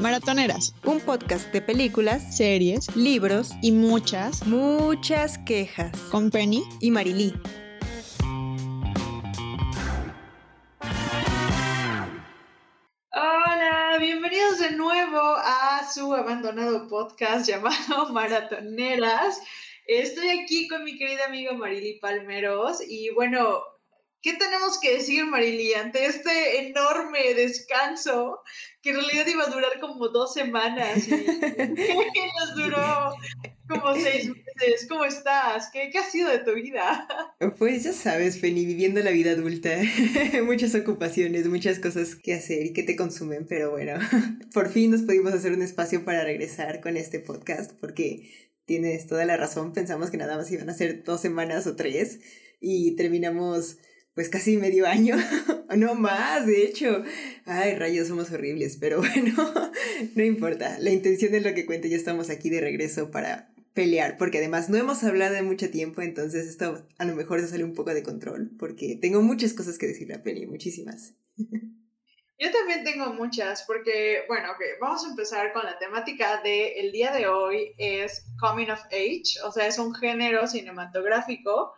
Maratoneras, un podcast de películas, series. libros y muchas, muchas quejas. Con Penny. Y Marilí. Hola, bienvenidos de nuevo a su abandonado podcast llamado Maratoneras. Estoy aquí con mi querida amiga Marily Palmeros y bueno, ¿Qué tenemos que decir, Marily, ante este enorme descanso que en realidad iba a durar como dos semanas y nos duró como seis meses? ¿Cómo estás? ¿Qué, ¿Qué, ha sido de tu vida? Pues ya sabes, Penny, viviendo la vida adulta, muchas ocupaciones, muchas cosas que hacer y que te consumen, pero bueno, por fin nos pudimos hacer un espacio para regresar con este podcast porque tienes toda la razón, pensamos que nada más iban a ser dos semanas o tres y terminamos pues casi medio año, no más, de hecho. Ay, rayos, somos horribles, pero bueno, no importa. La intención es lo que cuenta, ya estamos aquí de regreso para pelear, porque además no hemos hablado de mucho tiempo, entonces esto a lo mejor se sale un poco de control, porque tengo muchas cosas que decirle a Penny, muchísimas. Yo también tengo muchas, porque, bueno, vamos a empezar con la temática del día de hoy, es Coming of Age, o sea, es un género cinematográfico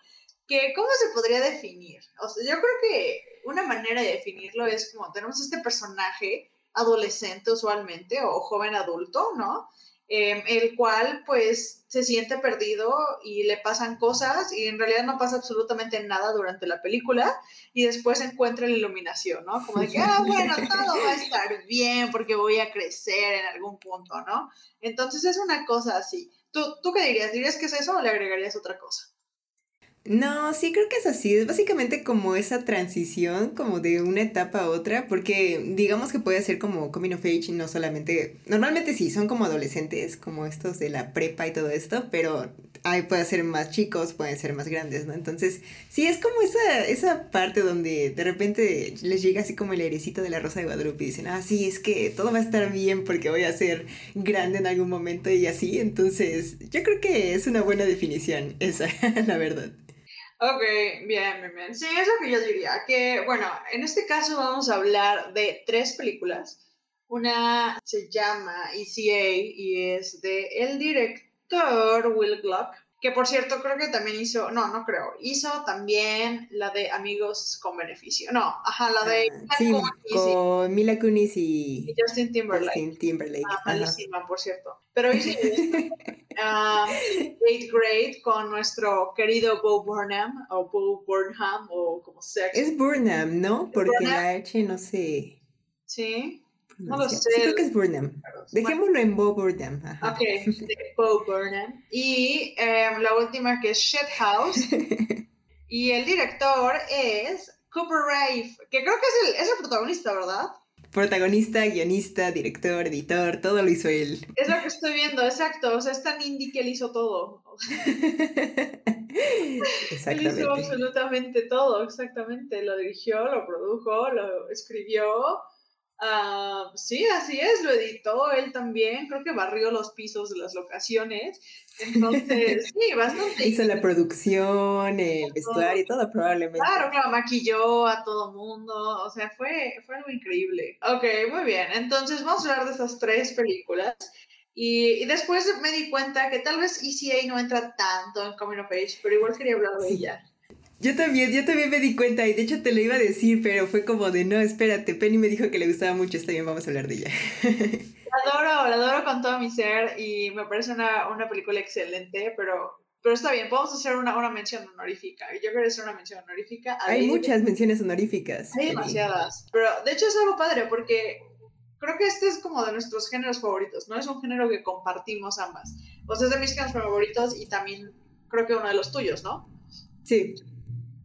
que ¿cómo se podría definir? O sea, yo creo que una manera de definirlo es como tenemos este personaje adolescente usualmente o joven adulto, ¿no? Em, el cual pues se siente perdido y le pasan cosas y en realidad no pasa absolutamente nada durante la película y después encuentra la iluminación, ¿no? Como de que, ah, bueno, todo va a estar bien porque voy a crecer en algún punto, ¿no? Entonces es una cosa así. ¿Tú, ¿Tú qué dirías? ¿Dirías que es eso o le agregarías otra cosa? No, sí creo que es así. Es básicamente como esa transición, como de una etapa a otra, porque digamos que puede ser como coming of age no solamente. Normalmente sí, son como adolescentes, como estos de la prepa y todo esto, pero ahí puede ser más chicos, pueden ser más grandes, ¿no? Entonces, sí, es como esa, esa parte donde de repente les llega así como el airecito de la Rosa de Guadalupe y dicen, ah, sí, es que todo va a estar bien porque voy a ser grande en algún momento y así. Entonces, yo creo que es una buena definición esa, la verdad. Ok, bien, bien, bien. Sí, es lo que yo diría. Que, bueno, en este caso vamos a hablar de tres películas. Una se llama ECA y es de el director Will Gluck que por cierto creo que también hizo, no, no creo, hizo también la de Amigos con Beneficio. No, ajá, la de ah, sí, con Mila Kunis y, Justin Timberlake. Justin Timberlake. Ah, malísima, por cierto. Pero hizo um, Eighth Grade con nuestro querido Bo Burnham, o Bo Burnham, o como sea. Es Burnham, ¿no? Porque la H no sé. Sí. No lo sé. Sí, creo que es Burnham. Dejémoslo en Bo Burnham. Ok, Bo Burnham. Y em, la última que es Shit House. y el director es Cooper Rafe, que creo que es el, es el protagonista, ¿verdad? Protagonista, guionista, director, editor, todo lo hizo él. Es lo que estoy viendo, exacto. O sea, es tan indie que él hizo todo. exactamente. Él hizo absolutamente todo, exactamente. Lo dirigió, lo produjo, lo escribió Uh, sí, así es, lo editó él también, creo que barrió los pisos de las locaciones. Entonces, sí, bastante. Hizo la producción, el vestuario y todo, probablemente. Claro, claro, maquilló a todo mundo, o sea, fue, fue algo increíble. Ok, muy bien, entonces vamos a hablar de estas tres películas. Y, y, después me di cuenta que tal vez ECA no entra tanto en Coming of Age, pero igual quería hablar de ella. Yo también, yo también me di cuenta y de hecho te lo iba a decir, pero fue como de no, espérate, Penny me dijo que le gustaba mucho, está bien, vamos a hablar de ella. La adoro, la adoro con todo mi ser y me parece una, una película excelente, pero, pero está bien, podemos hacer una, una mención honorífica. Yo quiero hacer una mención honorífica. Hay muchas menciones honoríficas. Hay demasiadas, pero de hecho es algo padre porque creo que este es como de nuestros géneros favoritos, ¿no? Es un género que compartimos ambas. O sea, es de mis géneros favoritos y también creo que uno de los tuyos, ¿no? Sí.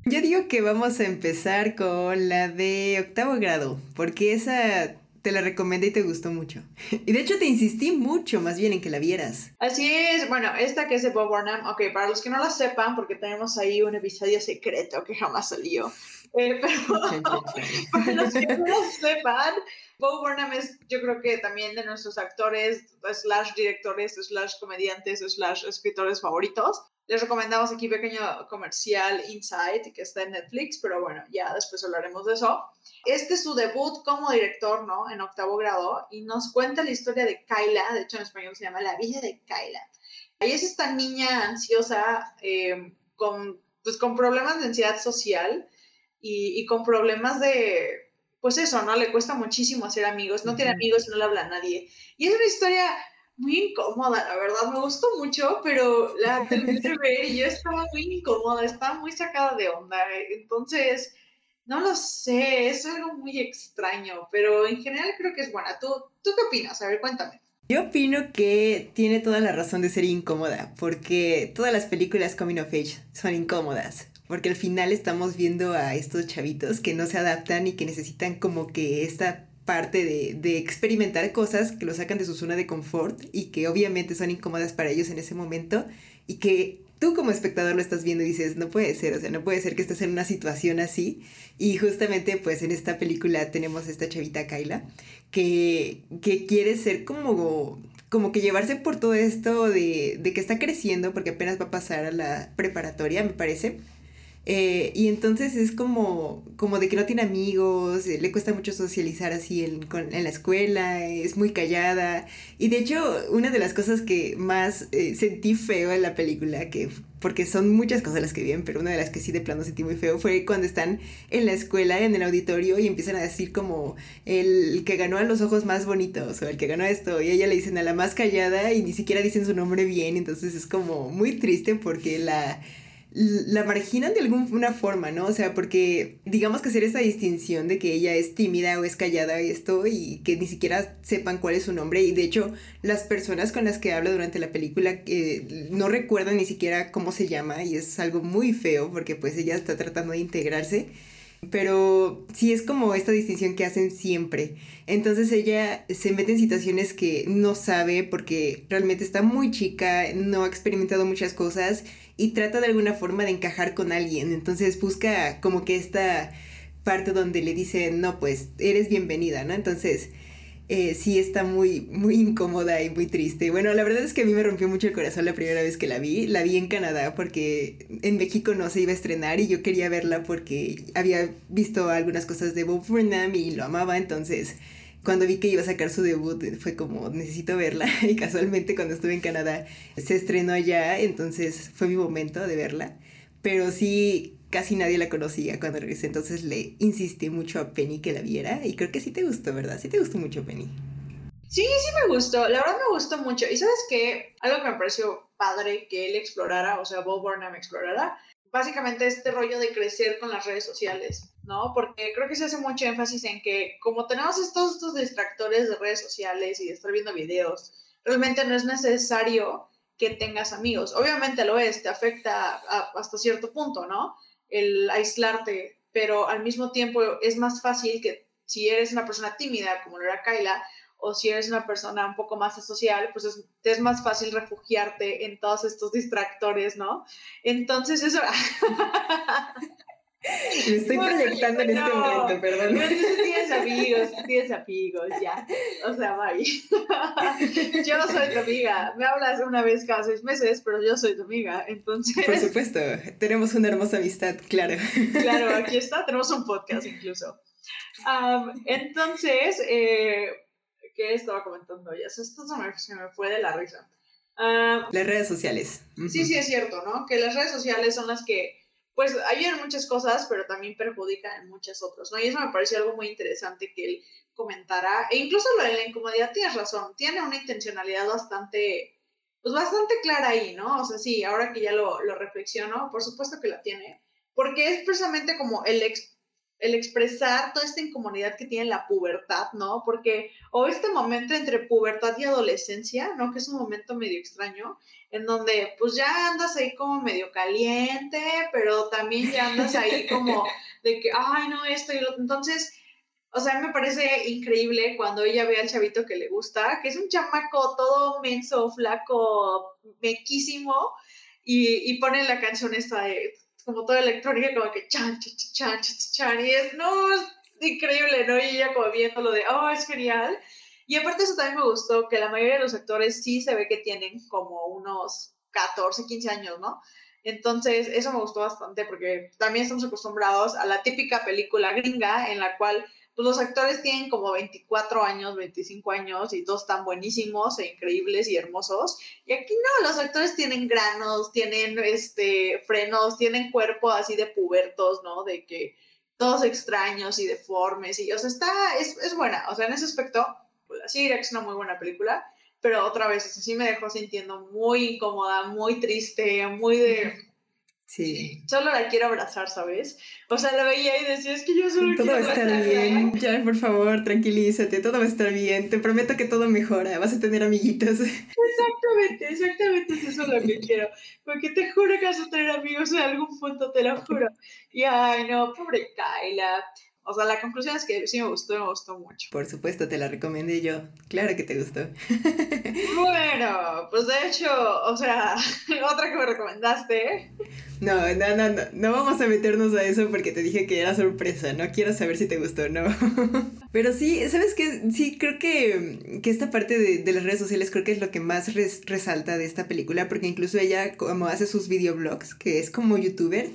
Yo digo que vamos a empezar con la de octavo grado, porque esa te la recomendé y te gustó mucho. Y de hecho te insistí mucho más bien en que la vieras. Así es, bueno, esta que es de Bob Burnham, ok, para los que no la sepan, porque tenemos ahí un episodio secreto que jamás salió, eh, pero para los que no lo sepan, Bob Burnham es, yo creo que también de nuestros actores, slash directores, slash comediantes, slash escritores favoritos. Les recomendamos aquí pequeño comercial Inside, que está en Netflix, pero bueno, ya después hablaremos de eso. Este es su debut como director, ¿no? En octavo grado, y nos cuenta la historia de Kyla, de hecho en español se llama La vida de Kyla. Ahí es esta niña ansiosa eh, con, pues, con problemas de ansiedad social y, y con problemas de, pues eso, ¿no? Le cuesta muchísimo hacer amigos, no tiene amigos no le habla a nadie. Y es una historia muy incómoda, la verdad, me gustó mucho, pero la terminé de ver y yo estaba muy incómoda, estaba muy sacada de onda. Entonces, no lo sé, es algo muy extraño, pero en general creo que es buena. ¿Tú, ¿Tú qué opinas? A ver, cuéntame. Yo opino que tiene toda la razón de ser incómoda, porque todas las películas Coming of Age son incómodas, porque al final estamos viendo a estos chavitos que no se adaptan y que necesitan como que esta parte de, de, experimentar cosas que lo sacan de su zona de confort y que obviamente son incómodas para ellos en ese momento y que tú como espectador lo estás viendo y dices, no puede ser, o sea, no puede ser que estés en una situación así. Y justamente pues en esta película tenemos esta chavita Kyla que, que quiere ser como, como que llevarse por todo esto de, de que está creciendo porque apenas va a pasar a la preparatoria, me parece eh, y entonces es como, como de que no tiene amigos, eh, le cuesta mucho socializar así en, en, la escuela, es muy callada. Y de hecho, una de las cosas que más eh, sentí feo en la película, que porque son muchas cosas las que vienen, pero una de las que sí de plano sentí muy feo fue cuando están en la escuela, en el auditorio, y empiezan a decir como el que ganó a los ojos más bonitos, o el que ganó esto, y a ella le dicen a la más callada y ni siquiera dicen su nombre bien, entonces es como muy triste porque la la marginan de alguna forma, ¿no? O sea, porque digamos que hacer esa distinción de que ella es tímida o es callada y esto y que ni siquiera sepan cuál es su nombre y de hecho las personas con las que habla durante la película eh, no recuerdan ni siquiera cómo se llama y es algo muy feo porque pues ella está tratando de integrarse pero sí es como esta distinción que hacen siempre. Entonces ella se mete en situaciones que no sabe porque realmente está muy chica, no ha experimentado muchas cosas y trata de alguna forma de encajar con alguien. Entonces busca como que esta parte donde le dicen, no, pues eres bienvenida, ¿no? Entonces eh, sí está muy, muy incómoda y muy triste. Bueno, la verdad es que a mí me rompió mucho el corazón la primera vez que la vi. La vi en Canadá porque en México no se iba a estrenar y yo quería verla porque había visto algunas cosas de Bob Burnham y lo amaba. Entonces, cuando vi que iba a sacar su debut, fue como, necesito verla. Y casualmente cuando estuve en Canadá se estrenó allá, entonces fue mi momento de verla. Pero sí, casi nadie la conocía cuando regresé, entonces le insistí mucho a Penny que la viera y creo que sí te gustó, ¿verdad? Sí te gustó mucho, Penny. Sí, sí me gustó, la verdad me gustó mucho. Y sabes qué, algo que me pareció padre que él explorara, o sea, Bob Burnham explorara, básicamente este rollo de crecer con las redes sociales, ¿no? Porque creo que se hace mucho énfasis en que como tenemos estos, estos distractores de redes sociales y de estar viendo videos, realmente no es necesario que tengas amigos. Obviamente lo es, te afecta hasta cierto punto, ¿no? El aislarte, pero al mismo tiempo es más fácil que si eres una persona tímida, como lo era Kyla, o si eres una persona un poco más social, pues es, es más fácil refugiarte en todos estos distractores, ¿no? Entonces eso... Me estoy proyectando en este momento, perdón. No, tienes amigos, tienes amigos, ya. O sea, bye. Yo no soy tu amiga. Me hablas una vez cada seis meses, pero yo soy tu amiga, entonces... Por supuesto, tenemos una hermosa amistad, claro. Claro, aquí está, tenemos un podcast incluso. entonces, eh, ¿qué estaba comentando ya? Esto se me, fue de la risa. las redes sociales. Sí, sí, es cierto, ¿no? Que las redes sociales son las que pues ayudan muchas cosas, pero también perjudican en muchas otras, ¿no? Y eso me pareció algo muy interesante que él comentara. E incluso lo de la incomodidad, tienes razón, tiene una intencionalidad bastante, pues bastante clara ahí, ¿no? O sea, sí, ahora que ya lo, lo reflexiono, por supuesto que la tiene, porque es precisamente como el, el expresar toda esta incomodidad que tiene la pubertad, ¿no? Porque, o este momento entre pubertad y adolescencia, ¿no? Que es un momento medio extraño, en donde pues ya andas ahí como medio caliente, pero también ya andas ahí como de que, ay, no, esto y lo Entonces, o sea, me parece increíble cuando ella ve al chavito que le gusta, que es un chamaco todo menso, flaco, mequísimo, y, y pone la canción esta de, como toda electrónica, como que chan, chan, chan, chan, y es, no, es increíble, ¿no? Y ella como viéndolo de, oh, es genial. Y aparte eso también me gustó, que la mayoría de los actores sí se ve que tienen como unos 14, 15 años, ¿no? Entonces, eso me gustó bastante porque también estamos acostumbrados a la típica película gringa en la cual pues, los actores tienen como 24 años, 25 años y todos están buenísimos e increíbles y hermosos. Y aquí no, los actores tienen granos, tienen este, frenos, tienen cuerpo así de pubertos, ¿no? De que todos extraños y deformes y, o sea, está, es, es buena. O sea, en ese aspecto, pues, sí diría que es una muy buena película pero otra vez, sí me dejó sintiendo muy incómoda, muy triste, muy de... Sí. Solo la quiero abrazar, ¿sabes? O sea, la veía y decía, es que yo solo todo quiero va a estar bien. Ya, por favor, tranquilízate, todo va a estar bien. Te prometo que todo mejora, vas a tener amiguitos. Exactamente, exactamente es eso lo que quiero. Porque te juro que vas a tener amigos en algún punto, te lo juro. Y ay, no, pobre Kyla. O sea, la conclusión es que sí me gustó, me gustó mucho. Por supuesto, te la recomendé yo. Claro que te gustó. bueno, pues de hecho, o sea, otra que me recomendaste. No, no, no, no, no vamos a meternos a eso porque te dije que era sorpresa, no quiero saber si te gustó o no. Pero sí, ¿sabes qué? Sí, creo que, que esta parte de, de, las redes sociales creo que es lo que más res, resalta de esta película porque incluso ella como hace sus videoblogs, que es como youtuber,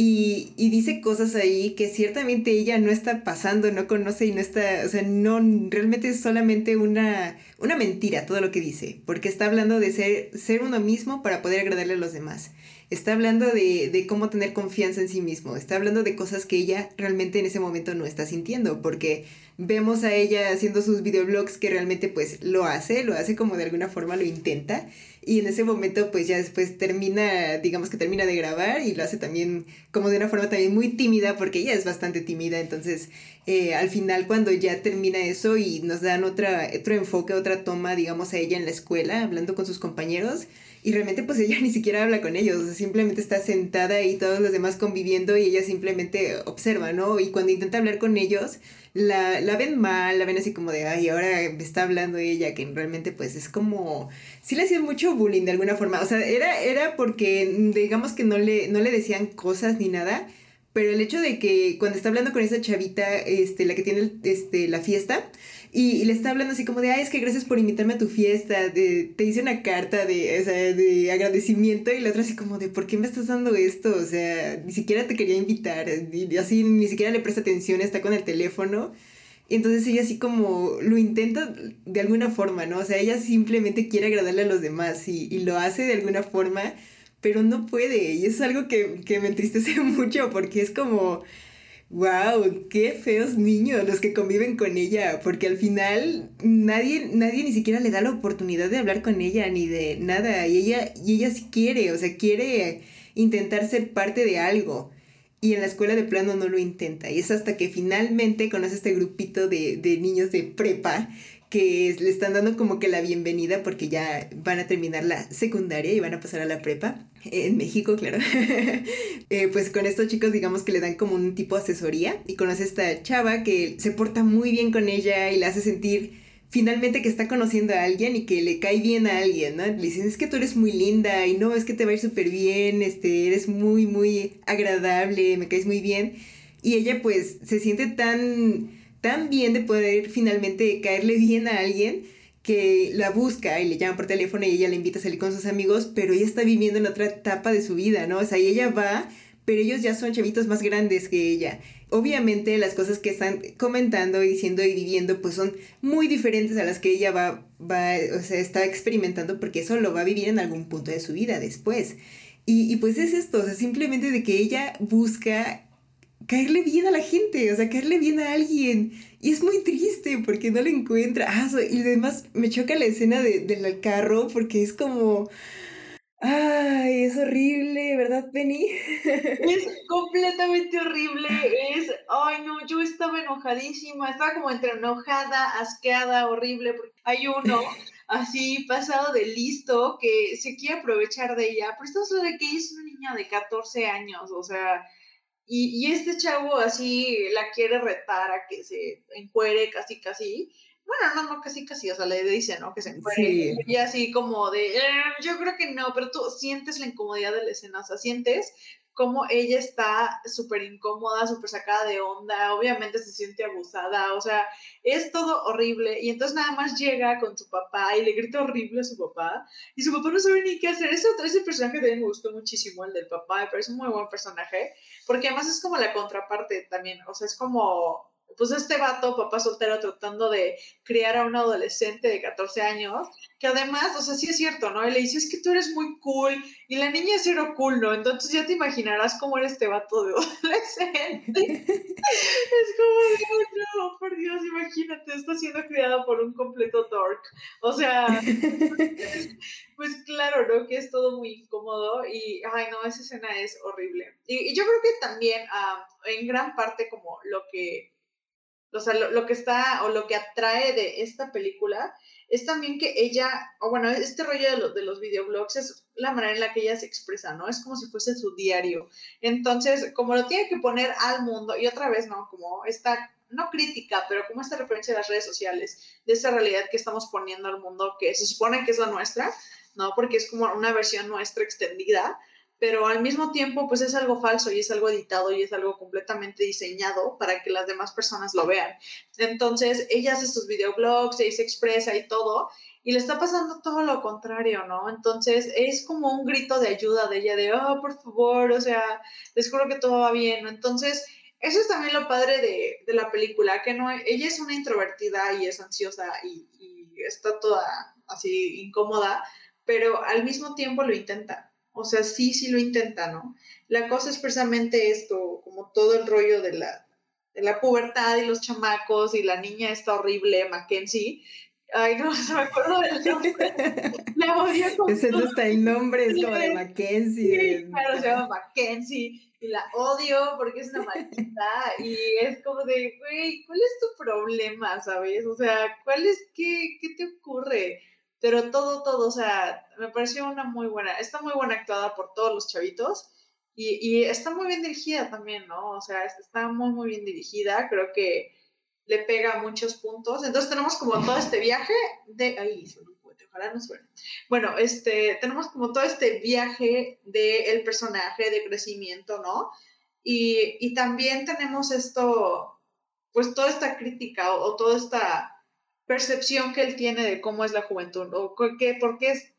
y, y, dice cosas ahí que ciertamente ella no está pasando, no conoce y no está, o sea, no, realmente es solamente una, una mentira todo lo que dice, porque está hablando de ser, ser uno mismo para poder agradarle a los demás. Está hablando de, de cómo tener confianza en sí mismo, está hablando de cosas que ella realmente en ese momento no está sintiendo, porque vemos a ella haciendo sus videoblogs que realmente pues lo hace, lo hace como de alguna forma lo intenta y en ese momento pues ya después termina, digamos que termina de grabar y lo hace también como de una forma también muy tímida porque ella es bastante tímida, entonces eh, al final cuando ya termina eso y nos dan otra, otro enfoque, otra toma digamos a ella en la escuela hablando con sus compañeros, y realmente pues ella ni siquiera habla con ellos, simplemente está sentada y todos los demás conviviendo y ella simplemente observa, ¿no? Y cuando intenta hablar con ellos, la, la ven mal, la ven así como de, ay, ahora me está hablando ella, que realmente pues es como, sí le hacían mucho bullying de alguna forma, o sea, era, era porque digamos que no le, no le decían cosas ni nada, pero el hecho de que cuando está hablando con esa chavita, este, la que tiene este, la fiesta, y, le está hablando así como de, ay, es que gracias por invitarme a tu fiesta, de, te hice una carta de, o sea, de agradecimiento y la otra así como de, ¿por qué me estás dando esto? O sea, ni siquiera te quería invitar, y así ni siquiera le presta atención, está con el teléfono. Y entonces ella así como lo intenta de alguna forma, ¿no? O sea, ella simplemente quiere agradarle a los demás y, y lo hace de alguna forma, pero no puede. Y es algo que, que me entristece mucho porque es como Wow, qué feos niños los que conviven con ella, porque al final nadie, nadie ni siquiera le da la oportunidad de hablar con ella ni de nada, y ella, y ella sí quiere, o sea, quiere intentar ser parte de algo. Y en la escuela de plano no lo intenta. Y es hasta que finalmente conoce este grupito de, de niños de prepa que le están dando como que la bienvenida porque ya van a terminar la secundaria y van a pasar a la prepa. En México, claro. Eh, pues con estos chicos digamos que le dan como un tipo de asesoría y conoce a esta chava que se porta muy bien con ella y la hace sentir finalmente que está conociendo a alguien y que le cae bien a alguien, ¿no? Le dicen, es que tú eres muy linda y no, es que te va a ir súper bien, este, eres muy, muy agradable, me caes muy bien. Y ella pues se siente tan tan bien de poder finalmente caerle bien a alguien que la busca y le llama por teléfono y ella le invita a salir con sus amigos, pero ella está viviendo en otra etapa de su vida, ¿no? O sea, y ella va, pero ellos ya son chavitos más grandes que ella. Obviamente las cosas que están comentando y diciendo y viviendo pues son muy diferentes a las que ella va, va o sea, está experimentando porque eso lo va a vivir en algún punto de su vida después. Y, y pues es esto, o sea, simplemente de que ella busca caerle bien a la gente, o sea, caerle bien a alguien. Y es muy triste porque no le encuentra. Ah, y además me choca la escena de, del carro porque es como... Ay, es horrible, ¿verdad, Penny? Es completamente horrible. Es, ay, no, yo estaba enojadísima. Estaba como entre enojada, asqueada, horrible. Hay uno así pasado de listo que se quiere aprovechar de ella. Pero esto es de que es una niña de 14 años, o sea, y, y, este chavo así la quiere retar a que se encuere casi, casi. Bueno, no, no, casi, casi, o sea, le dice, ¿no? Que se encuere. Y así como de, eh, yo creo que no, pero tú sientes la incomodidad de la escena, o sea, sientes cómo ella está súper incómoda, súper sacada de onda, obviamente se siente abusada, o sea, es todo horrible. Y entonces nada más llega con su papá y le grita horrible a su papá, y su papá no sabe ni qué hacer. Ese, ese personaje también me gustó muchísimo, el del papá, me parece un muy buen personaje, porque además es como la contraparte también, o sea, es como pues este vato, papá soltero, tratando de criar a un adolescente de 14 años, que además, o sea, sí es cierto, ¿no? Y le dice, es que tú eres muy cool, y la niña es cero cool, ¿no? Entonces ya te imaginarás cómo era este vato de adolescente. es como, no, por Dios, imagínate, está siendo criado por un completo dork. O sea, pues claro, ¿no? Que es todo muy incómodo y, ay, no, esa escena es horrible. Y, yo creo que también, ah, en gran parte, como lo que o sea, lo, que está o lo que atrae de esta película es también que ella, o bueno, este rollo de, de los videoblogs es la manera en la que ella se expresa, ¿no? Es como si fuese su diario. Entonces, como lo tiene que poner al mundo, y otra vez, ¿no? Como esta, no crítica, pero como esta referencia a las redes sociales, de esa realidad que estamos poniendo al mundo, que se supone que es la nuestra, ¿no? Porque es como una versión nuestra extendida, pero al mismo tiempo pues es algo falso y es algo editado y es algo completamente diseñado para que las demás personas lo vean. Entonces ella hace sus videoblogs, y se expresa y todo y le está pasando todo lo contrario, ¿no? Entonces es como un grito de ayuda de ella de, oh, por favor, o sea, les juro que todo va bien. Entonces eso es también lo padre de, de la película, que no, ella es una introvertida y es ansiosa y está toda así incómoda, pero al mismo tiempo lo intenta o sea, sí, sí lo intenta, ¿no? La cosa es precisamente esto, como todo el rollo de la, de la pubertad y los chamacos y la niña está horrible, Mackenzie. Ay, no, se me acuerdo del nombre. la odio como... Ese no está el nombre, es como de Mackenzie. Sí, claro, se llama Mackenzie. Y la odio porque es una maldita. y es como de, güey, ¿cuál es tu problema, sabes? O sea, ¿cuál es, qué, qué te ocurre? Pero todo, todo, o sea, me pareció una muy buena, está muy buena actuada por todos los chavitos y, y está muy bien dirigida también, ¿no? O sea, está muy, muy bien dirigida, creo que le pega muchos puntos. Entonces tenemos como todo este viaje de... Ay, ojalá no suene. Bueno, este, tenemos como todo este viaje del personaje de crecimiento, ¿no? Y, y, también tenemos esto, pues toda esta crítica o, o toda esta percepción que él tiene de cómo es la juventud o qué, por qué es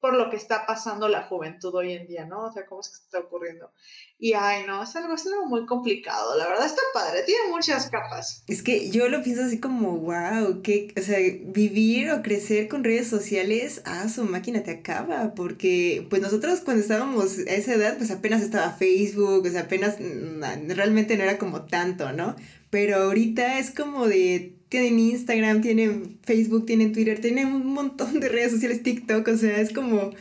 por lo que está pasando la juventud hoy en día, ¿no? O sea, cómo es que está ocurriendo. Y ay, no, es algo, es algo muy complicado, la verdad está padre, tiene muchas capas. Es que yo lo pienso así como, wow, que, o sea, vivir o crecer con redes sociales, ah, su máquina te acaba, porque pues nosotros cuando estábamos a esa edad, pues apenas estaba Facebook, o sea, apenas mm, realmente no era como tanto, ¿no? Pero ahorita es como de tienen Instagram, tienen Facebook, tienen Twitter, tienen un montón de redes sociales, TikTok, o sea, es como,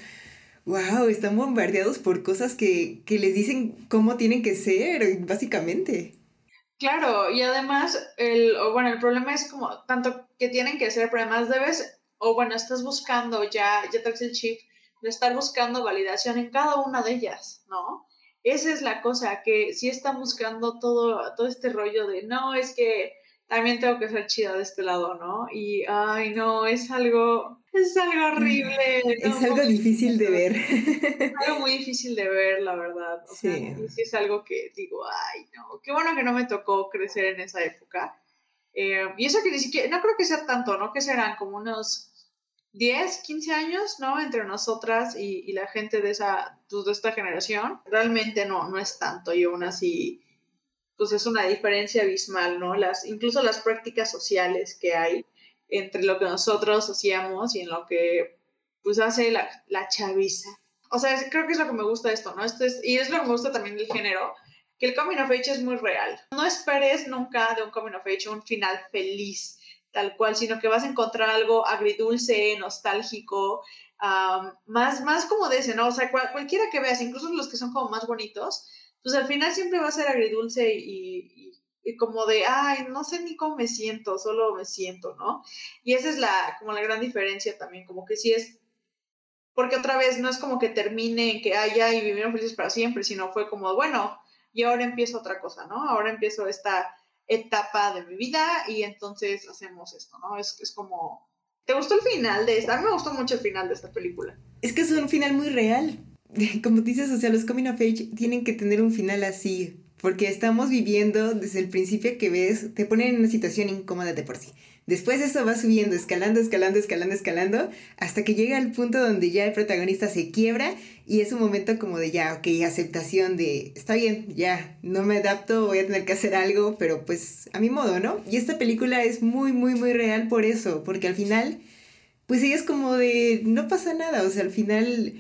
wow, están bombardeados por cosas que, que les dicen cómo tienen que ser, básicamente. Claro, y además, el, bueno, el problema es como tanto que tienen que ser, pero además debes, o bueno, estás buscando ya, ya traes el chip de estar buscando validación en cada una de ellas, ¿no? Esa es la cosa, que si están buscando todo, todo este rollo de, no, es que también tengo que ser chida de este lado, ¿no? Y, ay, no, es algo, es algo horrible. Es algo difícil de ver. Es algo muy difícil de ver, la verdad. O sí. Sea, sí es algo que digo, ay, no, qué bueno que no me tocó crecer en esa época. Eh, y eso que ni siquiera, no creo que sea tanto, ¿no? Que serán como unos 10, 15 años, ¿no? Entre nosotras y, y la gente de esa, pues, de esta generación. Realmente no, no es tanto y aún así pues es una diferencia abismal, ¿no? Las, incluso las prácticas sociales que hay entre lo que nosotros hacíamos y en lo que pues hace la, la chaviza. O sea, creo que es lo que me gusta esto, ¿no? Esto es, y es lo que me gusta también del género, que el coming of age es muy real. No esperes nunca de un coming of age un final feliz, tal cual, sino que vas a encontrar algo agridulce, nostálgico, más, más como de ese, ¿no? O sea, cualquiera que veas, incluso los que son como más bonitos, pues al final siempre va a ser agridulce y, y, como de, ay, no sé ni cómo me siento, solo me siento, ¿no? Y esa es la, como la gran diferencia también, como que sí es, porque otra vez no es como que termine que haya y vivieron felices para siempre, sino fue como, bueno, y ahora empiezo otra cosa, ¿no? Ahora empiezo esta etapa de mi vida y entonces hacemos esto, ¿no? Es, es como, ¿te gustó el final de esta? A mí me gustó mucho el final de esta película. Es que es un final muy real como dices, o sea, los coming of age tienen que tener un final así, porque estamos viviendo desde el principio que ves, te ponen en una situación incómoda de por sí. Después eso va subiendo, escalando, escalando, escalando, escalando, hasta que llega al punto donde ya el protagonista se quiebra y es un momento como de ya, ok, aceptación de, está bien, ya, no me adapto, voy a tener que hacer algo, pero pues a mi modo, ¿no? Y esta película es muy, muy, muy real por eso, porque al final, pues ella es como de, no pasa nada, o sea, al final...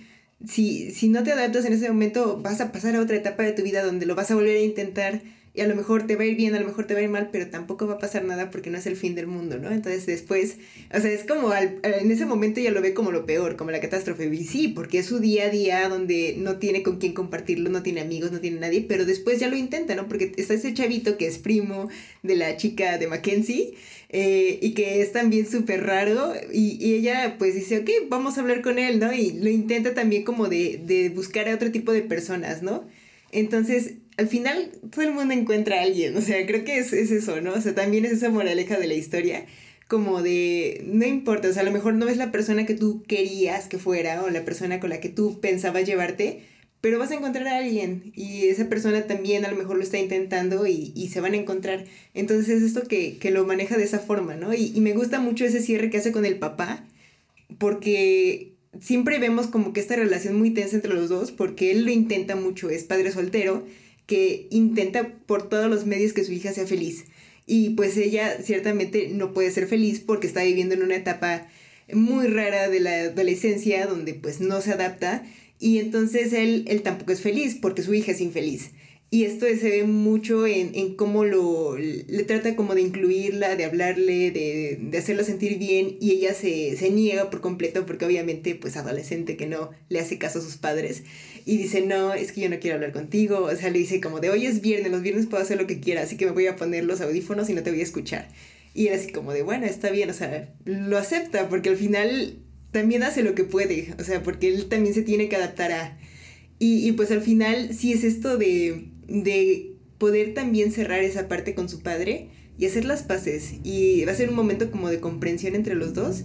Si, si no te adaptas en ese momento, vas a pasar a otra etapa de tu vida donde lo vas a volver a intentar y a lo mejor te va a ir bien, a lo mejor te va a ir mal, pero tampoco va a pasar nada porque no es el fin del mundo, ¿no? Entonces después, o sea, es como en ese momento ya lo ve como lo peor, como la catástrofe. Y sí, porque es su día a día donde no tiene con quién compartirlo, no tiene amigos, no tiene nadie, pero después ya lo intenta, ¿no? Porque está ese chavito que es primo de la chica de Mackenzie. Eh, y que es también súper raro y, y, ella pues dice, ok, vamos a hablar con él, ¿no? Y lo intenta también como de, de buscar a otro tipo de personas, ¿no? Entonces, al final todo el mundo encuentra a alguien, o sea, creo que es, eso, ¿no? O sea, también es esa moraleja de la historia, como de, no importa, o sea, a lo mejor no es la persona que tú querías que fuera o la persona con la que tú pensabas llevarte, pero vas a encontrar a alguien y esa persona también a lo mejor lo está intentando y, se van a encontrar. Entonces es esto que, lo maneja de esa forma, ¿no? Y, y me gusta mucho ese cierre que hace con el papá, porque siempre vemos como que esta relación muy tensa entre los dos, porque él lo intenta mucho, es padre soltero, que intenta por todos los medios que su hija sea feliz. Y pues ella ciertamente no puede ser feliz porque está viviendo en una etapa muy rara de la adolescencia donde pues no se adapta y entonces él, él tampoco es feliz porque su hija es infeliz. Y esto se ve mucho en, en cómo lo, le trata como de incluirla, de hablarle, de, de hacerla sentir bien y ella se, se, niega por completo porque obviamente pues adolescente que no le hace caso a sus padres y dice no, es que yo no quiero hablar contigo, o sea le dice como de hoy es viernes, los viernes puedo hacer lo que quiera, así que me voy a poner los audífonos y no te voy a escuchar. Y él así como de bueno, está bien, o sea, lo acepta porque al final también hace lo que puede, o sea, porque él también se tiene que adaptar a... Y, y pues al final sí es esto de de poder también cerrar esa parte con su padre y hacer las paces. Y va a ser un momento como de comprensión entre los dos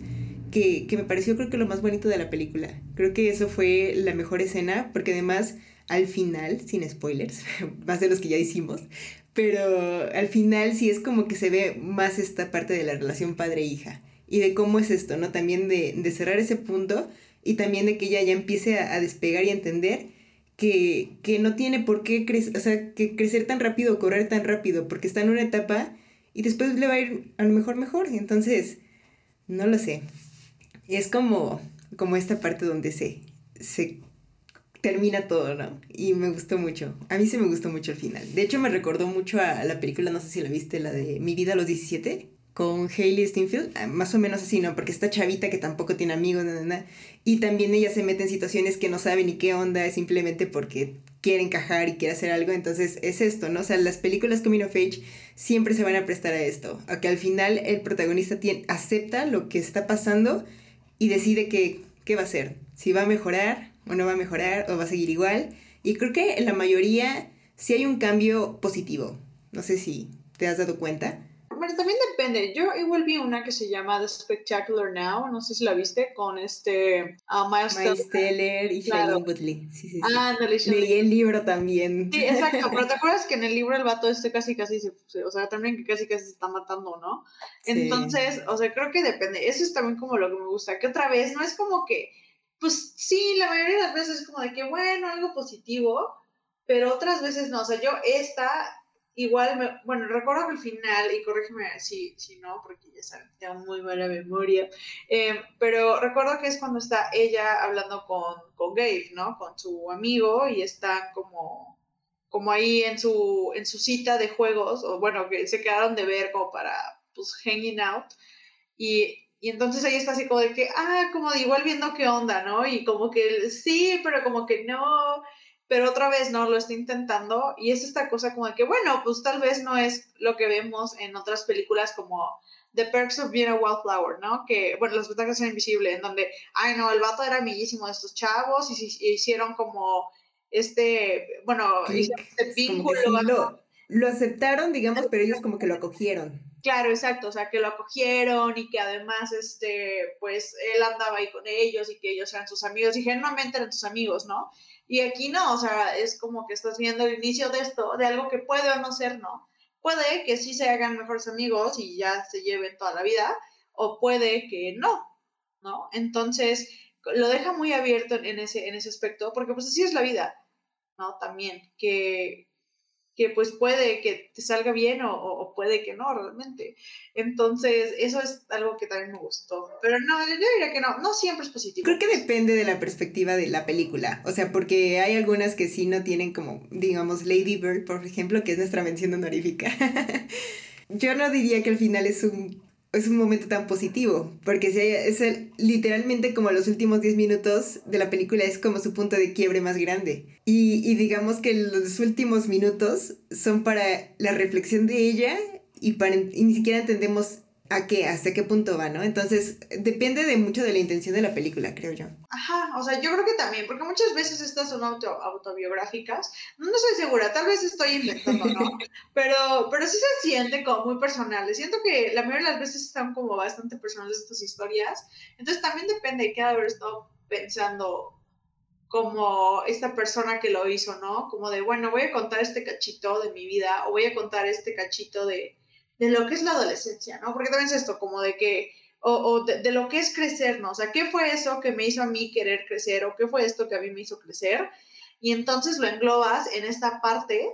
que, me pareció creo que lo más bonito de la película. Creo que eso fue la mejor escena porque además al final, sin spoilers, más de los que ya hicimos, pero al final sí es como que se ve más esta parte de la relación padre-hija y de cómo es esto, ¿no? También de, cerrar ese punto y también de que ella ya empiece a, a despegar y a entender que, no tiene por qué crecer, o sea, que crecer tan rápido, correr tan rápido, porque está en una etapa y después le va a ir a lo mejor mejor. Entonces, no lo sé. Es como, como esta parte donde se, se termina todo, ¿no? Y me gustó mucho. A mí sí me gustó mucho el final. De hecho, me recordó mucho a la película, no sé si la viste, la de Mi vida a los 17 con Hailey Steinfeld, ah, más o menos así, ¿no? Porque esta chavita que tampoco tiene amigos, nada, y también ella se mete en situaciones que no sabe ni qué onda, simplemente porque quiere encajar y quiere hacer algo, entonces es esto, ¿no? O sea, las películas Coming of Age siempre se van a prestar a esto, a que al final el protagonista tiene, acepta lo que está pasando y decide qué, qué va a hacer, si va a mejorar o no va a mejorar o va a seguir igual, y creo que en la mayoría sí hay un cambio positivo, no sé si te has dado cuenta bueno, también depende. Yo igual vi una que se llama The Spectacular Now, no sé si la viste, con este uh, Miles, Teller y claro. Woodley. Sí, sí, sí. Ah, no, Leí el libro también. Sí, exacto, pero ¿te acuerdas que en el libro el vato este casi casi se, o sea, también que casi casi se está matando, ¿no? Entonces, o sea, creo que depende. Eso es también como lo que me gusta, que otra vez no es como que, pues sí, la mayoría de las veces es como de que, bueno, algo positivo, pero otras veces no, o sea, yo esta igual, me, bueno, recuerdo que al final, y corrígeme si, si no, porque ya saben, tengo muy mala memoria, eh, pero recuerdo que es cuando está ella hablando con, con Gabe, ¿no? Con su amigo y está como, como ahí en su, en su cita de juegos, o bueno, que se quedaron de ver como para, pues, hanging out, y, y entonces ella está así como de que, ah, como de igual viendo qué onda, ¿no? Y como que sí, pero como que no, pero otra vez no lo está intentando y es esta cosa como de que, bueno, pues tal vez no es lo que vemos en otras películas como The Perks of Being a Wildflower, ¿no? Que, bueno, las ventajas son invisibles, en donde, ay, no, el vato era amiguísimo de estos chavos y, hicieron como este, bueno, este vínculo. lo, aceptaron, digamos, pero ellos como que lo acogieron. Claro, exacto, o sea, que lo acogieron y que además, este, pues, él andaba ahí con ellos y que ellos eran sus amigos y genuinamente eran sus amigos, ¿no? Y aquí no, o sea, es como que estás viendo el inicio de esto, de algo que puede o no ser, ¿no? Puede que sí se hagan mejores amigos y ya se lleven toda la vida, o puede que no, ¿no? Entonces, lo deja muy abierto en ese, en ese aspecto, porque pues así es la vida, ¿no? También, que, que pues puede que te salga bien o, puede que no realmente. Entonces, eso es algo que también me gustó. Pero no, yo diría que no, no siempre es positivo. Creo que depende de la perspectiva de la película. O sea, porque hay algunas que sí no tienen como, digamos, Lady Bird, por ejemplo, que es nuestra mención honorífica. yo no diría que al final es un es un momento tan positivo, porque es literalmente como los últimos 10 minutos de la película es como su punto de quiebre más grande. Y, y digamos que los últimos minutos son para la reflexión de ella y, para, y ni siquiera entendemos a qué, hasta qué punto va, ¿no? Entonces, depende de mucho de la intención de la película, creo yo. Ajá, o sea, yo creo que también, porque muchas veces estas son auto, autobiográficas, no, no estoy segura, tal vez estoy inventando, ¿no? pero, pero sí se sienten como muy personales. Siento que la mayoría de las veces están como bastante personales estas historias, entonces también depende de qué haber estado pensando como esta persona que lo hizo, ¿no? Como de, bueno, voy a contar este cachito de mi vida o voy a contar este cachito de de lo que es la adolescencia, ¿no? Porque también es esto, como de que, o, o de, lo que es crecer, ¿no? O sea, ¿qué fue eso que me hizo a mí querer crecer? ¿O qué fue esto que a mí me hizo crecer? Y entonces lo englobas en esta parte,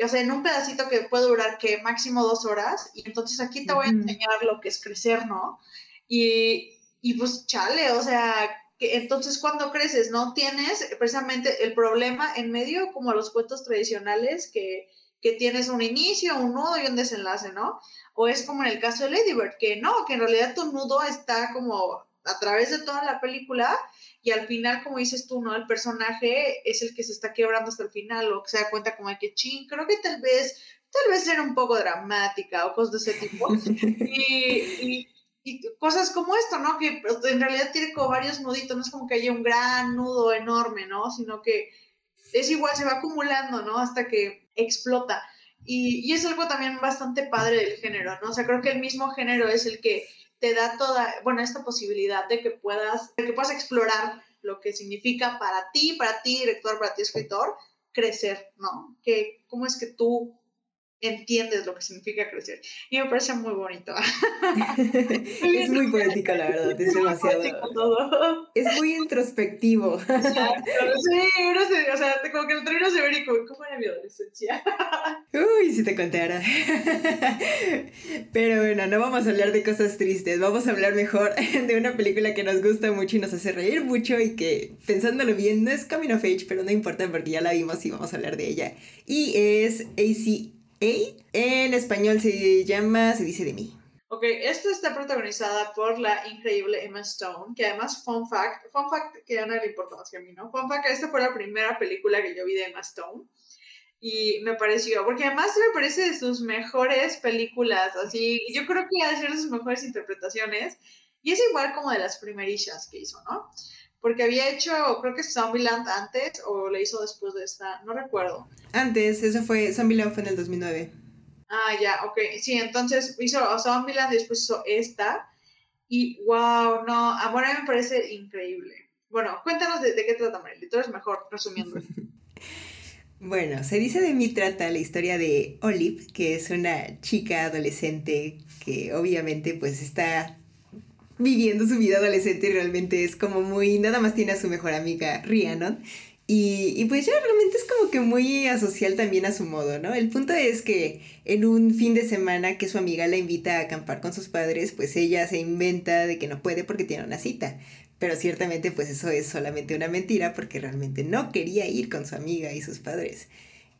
o sea, en un pedacito que puede durar que máximo dos horas, y entonces aquí te voy a enseñar lo que es crecer, ¿no? Y, y pues chale, o sea, que entonces cuando creces no tienes precisamente el problema en medio como los cuentos tradicionales que que tienes un inicio, un nudo y un desenlace, ¿no? O es como en el caso de Lady Bird, que no, que en realidad tu nudo está como a través de toda la película y al final, como dices tú, ¿no? El personaje es el que se está quebrando hasta el final o que se da cuenta como de que, ching, creo que tal vez, tal vez era un poco dramática o cosas de ese tipo. y, y, cosas como esto, ¿no? Que en realidad tiene como varios nuditos, no es como que haya un gran nudo enorme, ¿no? Sino que es igual, se va acumulando, ¿no? Hasta que explota. Y, y, es algo también bastante padre del género, ¿no? O sea, creo que el mismo género es el que te da toda, bueno, esta posibilidad de que puedas, que puedas explorar lo que significa para ti, para ti, director, para ti, escritor, crecer, ¿no? Que cómo es que tú entiendes lo que significa crecer. Y me parece muy bonito. es muy poético, la verdad, es, demasiado. Es muy introspectivo. Sí, uno se, o sea, como que el trino se ve y como, ¿cómo era mi adolescencia? Uy, si te contara. Pero bueno, no vamos a hablar de cosas tristes, vamos a hablar mejor de una película que nos gusta mucho y nos hace reír mucho y que, pensándolo bien, no es Coming of Age, pero no importa porque ya la vimos y vamos a hablar de ella. Y es AC en español se llama Se dice de mí. Ok, esta está protagonizada por la increíble Emma Stone, que además, fun fact, fun fact que ya no le importa más que a mí, ¿no? Fun fact, esta fue la primera película que yo vi de Emma Stone. Y me pareció, porque además me parece de sus mejores películas, así, yo creo que ha de ser de sus mejores interpretaciones. Y es igual como de las primerillas que hizo, ¿no? Porque había hecho, creo que Zombieland antes o le hizo después de esta, no recuerdo. Antes, eso fue, Zombieland fue en el 2009. Ah, ya, ok. Sí, entonces hizo Zombieland y después hizo esta. Y wow, no, a mí me parece increíble. Bueno, cuéntanos de, qué trata Marily, tú eres mejor resumiendo. bueno, se dice de mí trata la historia de Olive, que es una chica adolescente que obviamente pues está viviendo su vida adolescente y realmente es como muy, nada más tiene a su mejor amiga Rhiannon. Y, y, pues ya realmente es como que muy asocial también a su modo, ¿no? El punto es que en un fin de semana que su amiga la invita a acampar con sus padres, pues ella se inventa de que no puede porque tiene una cita. Pero ciertamente pues eso es solamente una mentira porque realmente no quería ir con su amiga y sus padres.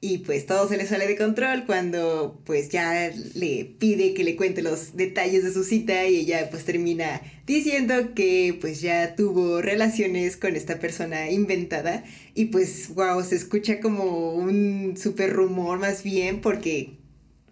Y pues todo se le sale de control cuando pues ya le pide que le cuente los detalles de su cita y ella pues termina diciendo que pues ya tuvo relaciones con esta persona inventada y pues wow, se escucha como un super rumor más bien porque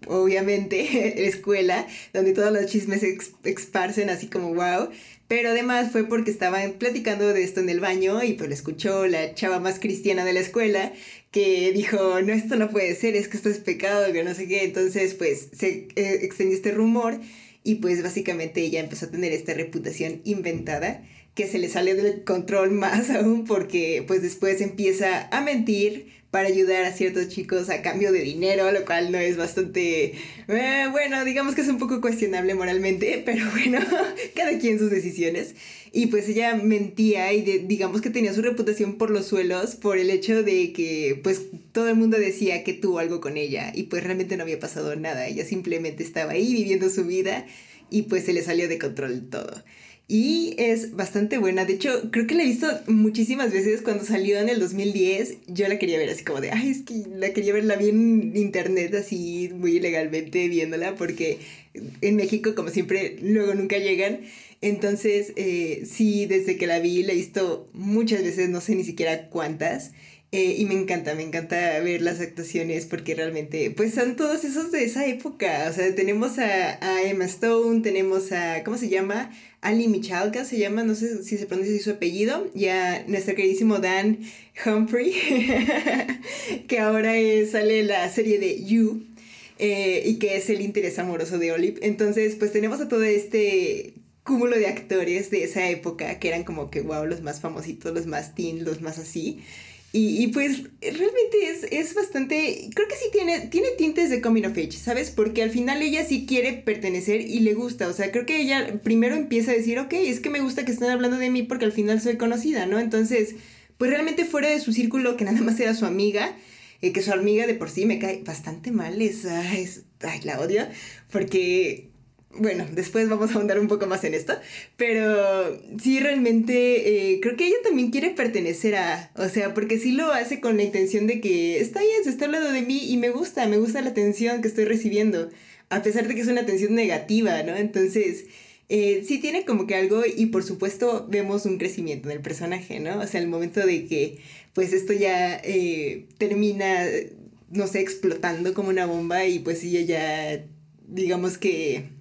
obviamente escuela donde todos los chismes se esparcen así como wow, pero además fue porque estaban platicando de esto en el baño y pues lo escuchó la chava más cristiana de la escuela que dijo, no, esto no puede ser, es que esto es pecado, que no sé qué. Entonces pues se eh, extendió este rumor y pues básicamente ella empezó a tener esta reputación inventada que se le sale del control más aún porque pues después empieza a mentir para ayudar a ciertos chicos a cambio de dinero, lo cual no es bastante, eh, bueno, digamos que es un poco cuestionable moralmente, pero bueno, cada quien sus decisiones. Y pues ella mentía y digamos que tenía su reputación por los suelos por el hecho de que pues todo el mundo decía que tuvo algo con ella y pues realmente no había pasado nada, ella simplemente estaba ahí viviendo su vida y pues se le salió de control todo. Y es bastante buena. De hecho, creo que la he visto muchísimas veces cuando salió en el 2010. Yo la quería ver así como de, ay, es que la quería ver, la vi en internet así muy ilegalmente viéndola porque en México, como siempre, luego nunca llegan. Entonces, eh, sí, desde que la vi la he visto muchas veces, no sé ni siquiera cuántas. Eh, y me encanta, me encanta ver las actuaciones porque realmente, pues son todos esos de esa época. O sea, tenemos a, a Emma Stone, tenemos a, ¿cómo se llama? Ali Michalka se llama, no sé si se pronuncia su apellido, y a nuestro queridísimo Dan Humphrey, que ahora sale la serie de You, eh, y que es el interés amoroso de Olive. Entonces, pues tenemos a todo este cúmulo de actores de esa época que eran como que, wow, los más famositos, los más teen, los más así. Y, pues realmente es, es, bastante, creo que sí tiene, tiene tintes de coming of age, ¿sabes? Porque al final ella sí quiere pertenecer y le gusta, o sea, creo que ella primero empieza a decir, ok, es que me gusta que estén hablando de mí porque al final soy conocida, ¿no? Entonces, pues realmente fuera de su círculo, que nada más era su amiga, eh, que su amiga de por sí me cae bastante mal, es, es ay, la odio, porque bueno, después vamos a ahondar un poco más en esto, pero sí realmente eh, creo que ella también quiere pertenecer a, o sea, porque sí lo hace con la intención de que está bien, se está hablando de mí y me gusta, me gusta la atención que estoy recibiendo, a pesar de que es una atención negativa, ¿no? Entonces, eh, sí tiene como que algo y por supuesto vemos un crecimiento en el personaje, ¿no? O sea, el momento de que pues esto ya eh, termina, no sé, explotando como una bomba y pues ella ya, digamos que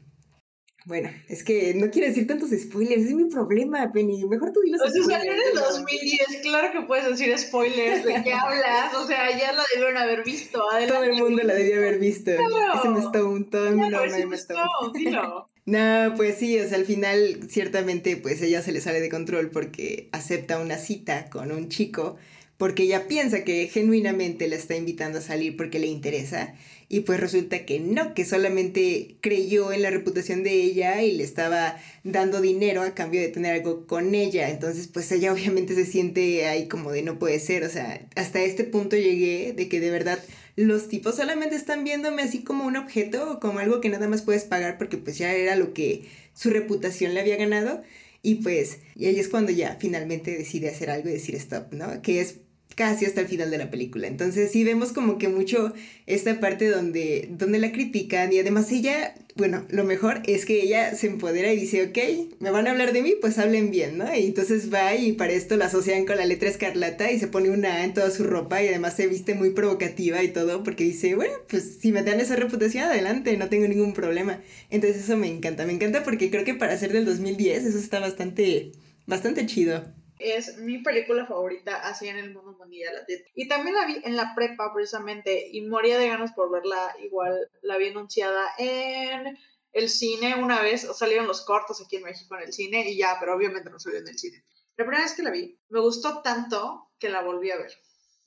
bueno, es que no quiero decir tantos spoilers, es mi problema, Penny. Mejor tú dilos. O sea, salió en el 2010, claro que puedes decir spoilers, ¿de qué hablas? O sea, ya la debieron haber visto. Todo el mundo la debió haber visto. Claro. Ese me Stone, todo el mundo me Stone. Dilo. No, pues sí, o sea, al final ciertamente pues ella se le sale de control porque acepta una cita con un chico porque ella piensa que genuinamente la está invitando a salir porque le interesa y pues resulta que no, que solamente creyó en la reputación de ella y le estaba dando dinero a cambio de tener algo con ella. Entonces pues ella obviamente se siente ahí como de no puede ser. O sea, hasta este punto llegué de que de verdad los tipos solamente están viéndome así como un objeto o como algo que nada más puedes pagar porque pues ya era lo que su reputación le había ganado. Y pues, y ahí es cuando ya finalmente decide hacer algo y decir stop, ¿no? Que es casi hasta el final de la película. Entonces sí vemos como que mucho esta parte donde, donde la critican y además ella, bueno, lo mejor es que ella se empodera y dice, ok, me van a hablar de mí, pues hablen bien, ¿no? Y entonces va y para esto la asocian con la letra escarlata y se pone una A en toda su ropa y además se viste muy provocativa y todo porque dice, bueno, pues si me dan esa reputación, adelante, no tengo ningún problema. Entonces eso me encanta, me encanta porque creo que para ser del 2010 eso está bastante, bastante chido es mi película favorita así en el mundo mundial. Y también la vi en la prepa precisamente y moría de ganas por verla. Igual la vi anunciada en el cine una vez, salieron los cortos aquí en México en el cine y ya, pero obviamente no salió en el cine. La primera vez que la vi, me gustó tanto que la volví a ver.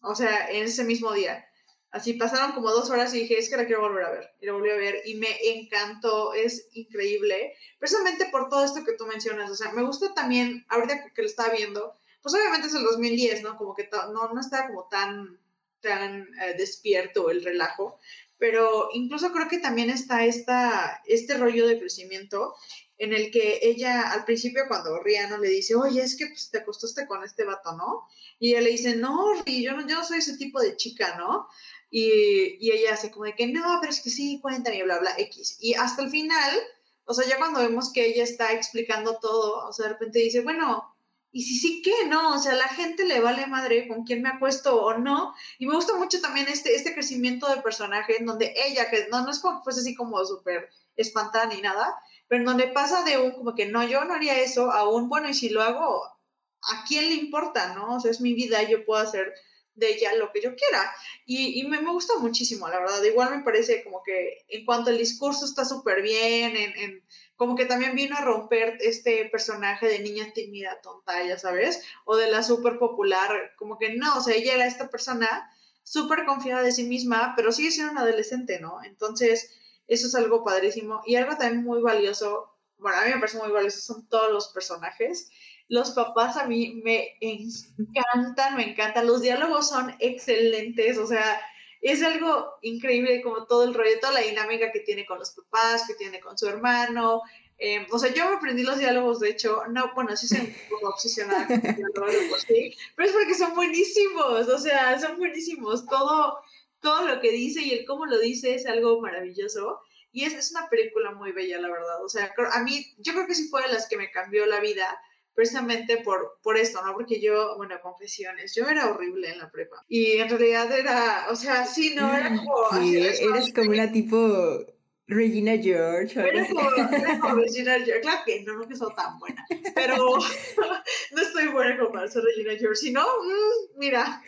O sea, en ese mismo día. Así pasaron como dos horas y dije, es que la quiero volver a ver. Y la volví a ver y me encantó, es increíble. Precisamente por todo esto que tú mencionas. O sea, me gusta también, ahorita que, lo estaba viendo, pues obviamente es el 2010, ¿no? Como que no, no está como tan, tan eh, despierto el relajo. Pero incluso creo que también está esta, este rollo de crecimiento en el que ella al principio cuando Rihanna le dice, oye, es que pues, te acostaste con este vato, ¿no? Y ella le dice, no, yo no, yo no soy ese tipo de chica, ¿no? Y, y, ella hace como de que no, pero es que sí, cuéntame, y bla, bla, X. Y hasta el final, o sea, ya cuando vemos que ella está explicando todo, o sea, de repente dice, bueno, ¿y si sí qué? No, o sea, la gente le vale madre con quién me acuesto o no. Y me gusta mucho también este, este crecimiento de personaje en donde ella, que no, no es como que fuese así como súper espantada ni nada, pero en donde pasa de un como que no, yo no haría eso, a un, bueno, y si lo hago, ¿a quién le importa, no? O sea, es mi vida, yo puedo hacer de ella lo que yo quiera. Y, me, gusta muchísimo, la verdad. Igual me parece como que en cuanto al discurso está súper bien, en, en, como que también vino a romper este personaje de niña tímida, tonta, ya sabes, o de la súper popular, como que no, o sea, ella era esta persona súper confiada de sí misma, pero sigue siendo una adolescente, ¿no? Entonces, eso es algo padrísimo. Y algo también muy valioso, bueno, a mí me parece muy valioso, son todos los personajes. Los papás a mí me encantan, me encantan. Los diálogos son excelentes, o sea, es algo increíble como todo el rollo, toda la dinámica que tiene con los papás, que tiene con su hermano. Eh, o sea, yo me aprendí los diálogos, de hecho, no, bueno, sí soy un poco obsesionada con los diálogos sí, pero es porque son buenísimos, o sea, son buenísimos. Todo, todo lo que dice y el cómo lo dice es algo maravilloso. Y es, es una película muy bella, la verdad. O sea, a mí, yo creo que sí fue de las que me cambió la vida precisamente por, por esto, ¿no? Porque yo, bueno, confesiones, yo era horrible en la prepa. Y en realidad era, o sea, sí, no, era como... Sí, eres como una tipo Regina George. Era como, era como, Regina George. Claro que no, no que soy tan buena, pero no estoy buena como para ser Regina George. Si no, mmm, mira.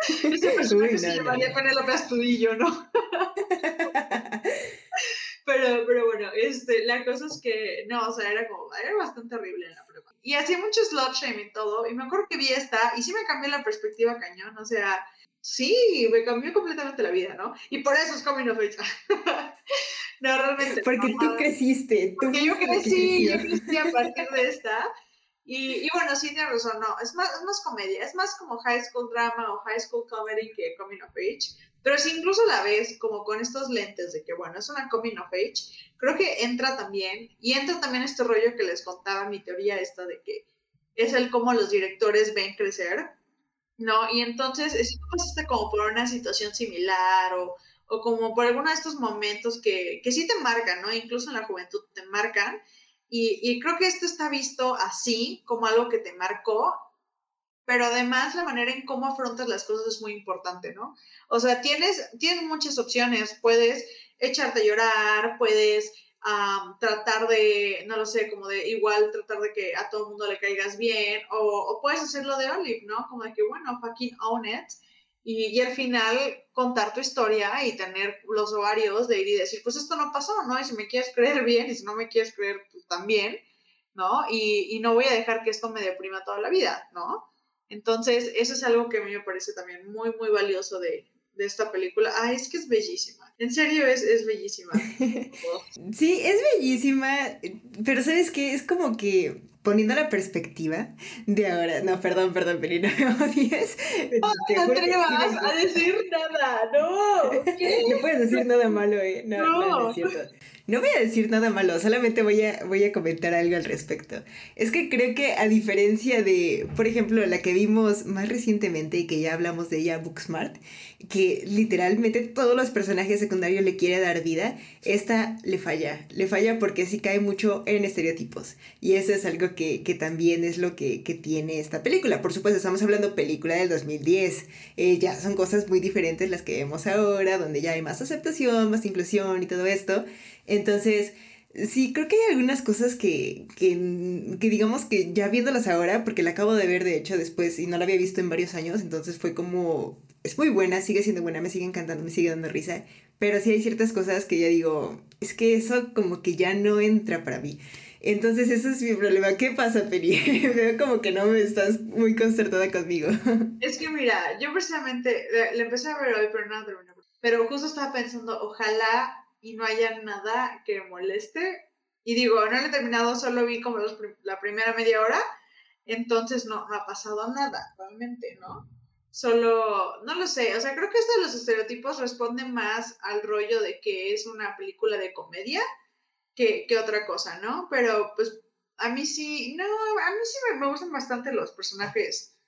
Ese personaje se llamaría Penélope Astudillo, ¿no? Pero, pero bueno, este, la cosa es que, no, o sea, era como, era bastante horrible en la prueba. Y hacía mucho slot shame y todo, y me acuerdo que vi esta, y sí me cambió la perspectiva cañón, o sea, sí, me cambió completamente la vida, ¿no? Y por eso es Coming of Age. no, realmente. Porque tú creciste. Tú porque yo crecí, yo crecí a partir de esta. Y, y, bueno, sí tiene razón, no, es más, es más comedia, es más como high school drama o high school comedy que coming of age. Pero si incluso la ves como con estos lentes de que, bueno, es una coming of age, creo que entra también, y entra también este rollo que les contaba, mi teoría esta de que es el cómo los directores ven crecer, ¿no? Y entonces, si tú pasaste como por una situación similar o, o como por alguno de estos momentos que, que sí te marcan, ¿no? Incluso en la juventud te marcan, y, y, creo que esto está visto así, como algo que te marcó, pero además la manera en cómo afrontas las cosas es muy importante, ¿no? O sea, tienes, tienes muchas opciones, puedes echarte a llorar, puedes um, tratar de, no lo sé, como de igual tratar de que a todo el mundo le caigas bien, o, o, puedes hacerlo de Olive, ¿no? Como de que, bueno, fucking own it. Y, y, al final contar tu historia y tener los ovarios de ir y decir, pues esto no pasó, ¿no? Y si me quieres creer bien y si no me quieres creer, pues también, ¿no? Y, y no voy a dejar que esto me deprima toda la vida, ¿no? Entonces, eso es algo que a mí me parece también muy, muy valioso de, de esta película. Ah, es que es bellísima. En serio, es, es bellísima. sí, es bellísima, pero ¿sabes qué? Es como que poniendo la perspectiva de ahora. No, perdón, perdón, pero no me odies. No te, atrevas a decir nada, no. ¿Qué? No puedes decir nada malo, ¿eh? No, no, no, no es cierto. No voy a decir nada malo, solamente voy a, voy a comentar algo al respecto. Es que creo que a diferencia de, por ejemplo, la que vimos más recientemente y que ya hablamos de ella, Booksmart, que literalmente todos los personajes secundarios le quiere dar vida, esta le falla. Le falla porque sí cae mucho en estereotipos. Y eso es algo que, que también es lo que, que, tiene esta película. Por supuesto, estamos hablando película del 2010. Eh, ya son cosas muy diferentes las que vemos ahora, donde ya hay más aceptación, más inclusión y todo esto. Entonces, sí, creo que hay algunas cosas que, que, que, digamos que ya viéndolas ahora, porque la acabo de ver de hecho después y no la había visto en varios años, entonces fue como, es muy buena, sigue siendo buena, me sigue encantando, me sigue dando risa, pero sí hay ciertas cosas que ya digo, es que eso como que ya no entra para mí. Entonces ese es mi problema. ¿Qué pasa, Peri? Veo como que no me estás muy concertada conmigo. Es que mira, yo precisamente le empecé a ver hoy, pero no terminé. Pero justo estaba pensando, ojalá y no haya nada que moleste. Y digo, no lo he terminado, solo vi como los, la primera media hora, entonces no, no ha pasado nada, realmente, ¿no? Solo, no lo sé, o sea, creo que esto de los estereotipos responde más al rollo de que es una película de comedia que, que otra cosa, ¿no? Pero pues a mí sí, no, a mí sí me, me gustan bastante los personajes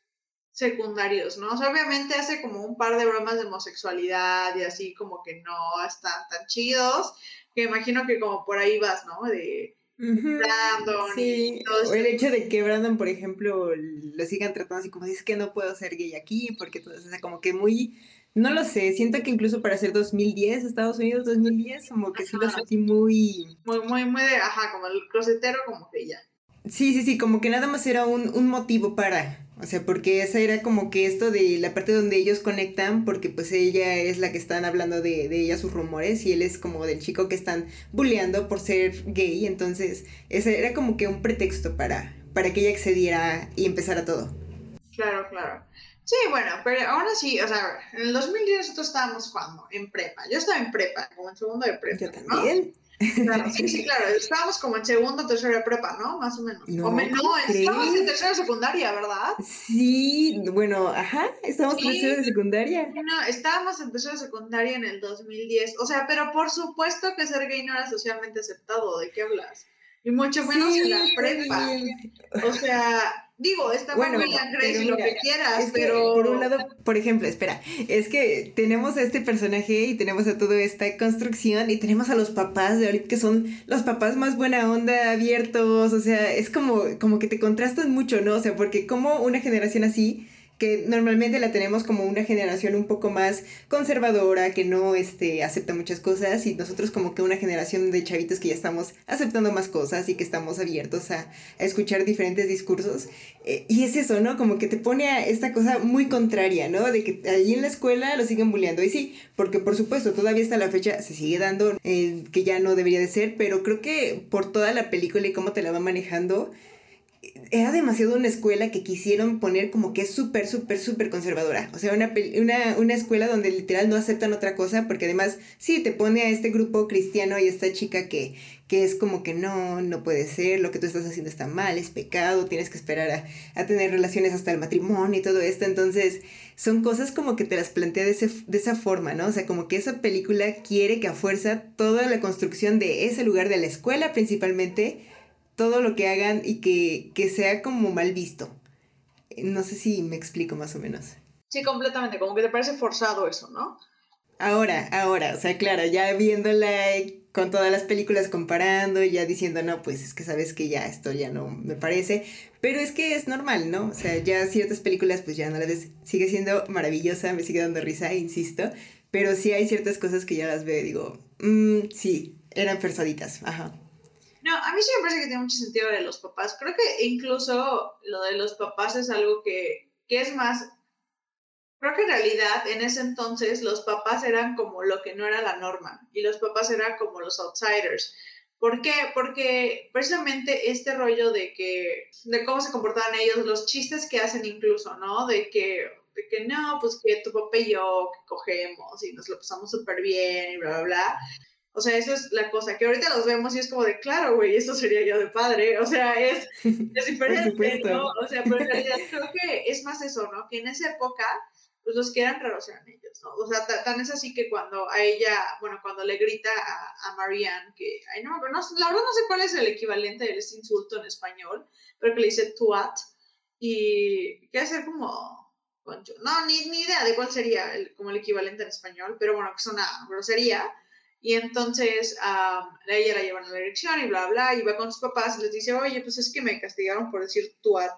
secundarios, ¿no? O sea, obviamente hace como un par de bromas de homosexualidad y así como que no están tan chidos, que imagino que como por ahí vas, ¿no? De Brandon. Sí, y todo o el hecho de que Brandon, por ejemplo, lo sigan tratando así como dice que no puedo ser gay aquí, porque todo o sea, como que muy, no lo sé, siento que incluso para ser 2010, Estados Unidos 2010, como que sí lo sentí muy... Muy, muy, muy de, ajá, como el closetero, como que ya. Sí, sí, sí, como que nada más era un, un motivo para, O sea, porque esa era como que esto de la parte donde ellos conectan, porque pues ella es la que están hablando de, de ella sus rumores y él es como del chico que están bulleando por ser gay, entonces ese era como que un pretexto para, para que ella accediera y empezara todo. Claro, claro. Sí, bueno, pero aún así, o sea, en el 2010 nosotros estábamos jugando en prepa. Yo estaba en prepa, como en segundo de prepa. Yo también. Claro, sí, sí, claro. Estábamos como en segundo, tercero de prepa, ¿no? Más o menos. No, o me- no, ¿cómo estábamos en tercero de secundaria, ¿verdad? Sí, bueno, ajá, estamos Sí. tercero de secundaria. No, estábamos en tercero de secundaria en el 2010. O sea, pero por supuesto que ser gay no era socialmente aceptado. ¿De qué hablas? Y mucho menos en la prepa. O sea, digo, está Bueno, muy bien, Grace, lo que quieras, Es que, pero. por un lado, por ejemplo, espera, es que tenemos a este personaje y tenemos a toda esta construcción y tenemos a los papás de ahorita que son los papás más buena onda, abiertos, o sea, es como, como que te contrastan mucho, ¿no? O sea, porque como una generación así, que normalmente la tenemos como una generación un poco más conservadora, que no este, acepta muchas cosas, y nosotros como que una generación de chavitos que ya estamos aceptando más cosas y que estamos abiertos a, escuchar diferentes discursos. Eh, y es eso, ¿no? Como que te pone a esta cosa muy contraria, ¿no? De que allí en la escuela lo siguen bulleando. Y sí, porque por supuesto, todavía hasta la fecha se sigue dando, eh, que ya no debería de ser, pero creo que por toda la película y cómo te la va manejando, era demasiado una escuela que quisieron poner como que es súper, súper, súper conservadora. O sea, una, una, una escuela donde literal no aceptan otra cosa, porque además, sí, te pone a este grupo cristiano y esta chica que, que es como que no, no puede ser, lo que tú estás haciendo está mal, es pecado, tienes que esperar a, a tener relaciones hasta el matrimonio y todo esto. Entonces, son cosas como que te las plantea de, ese, de esa forma, ¿no? O sea, como que esa película quiere que a fuerza toda la construcción de ese lugar de la escuela principalmente todo lo que hagan y que, que sea como mal visto. No sé si me explico más o menos. Sí, completamente. Como que te parece forzado eso, ¿no? Ahora, ahora, o sea, claro, ya viéndola eh, con todas las películas comparando, ya diciendo, no, pues es que sabes que ya esto ya no me parece, pero es que es normal, ¿no? O sea, ya ciertas películas pues ya no las ves, sigue siendo maravillosa, me sigue dando risa, insisto, pero sí hay ciertas cosas que ya las veo y digo, "Mm, sí, eran persoditas, ajá. No, a mí sí me parece que tiene mucho sentido lo de los papás. Creo que incluso lo de los papás es algo que, que es más... Creo que en realidad en ese entonces los papás eran como lo que no era la norma y los papás eran como los outsiders. ¿Por qué? Porque precisamente este rollo de que, de cómo se comportaban ellos, los chistes que hacen incluso, ¿no? De que, de que no, pues que tu papá y yo que cogemos y nos lo pasamos súper bien y bla, bla, bla. O sea, eso es la cosa, que ahorita los vemos y es como de, claro, güey, esto sería yo de padre. O sea, es, es diferente. ¿no? O sea, pero en realidad creo que es más eso, ¿no? Que en esa época, pues los que eran raros eran ellos, ¿no? O sea, ta- tan es así que cuando a ella, bueno, cuando le grita a, a Marianne que, ay, no, pero no, la verdad no sé cuál es el equivalente de ese insulto en español, pero que le dice tuat, y quiere hacer como, no, ni, ni idea de cuál sería el, como el equivalente en español, pero bueno, que es una grosería. Y entonces ella la llevan a la dirección y bla, bla, y va con sus papás y les dice, oye, pues es que me castigaron por decir tuat,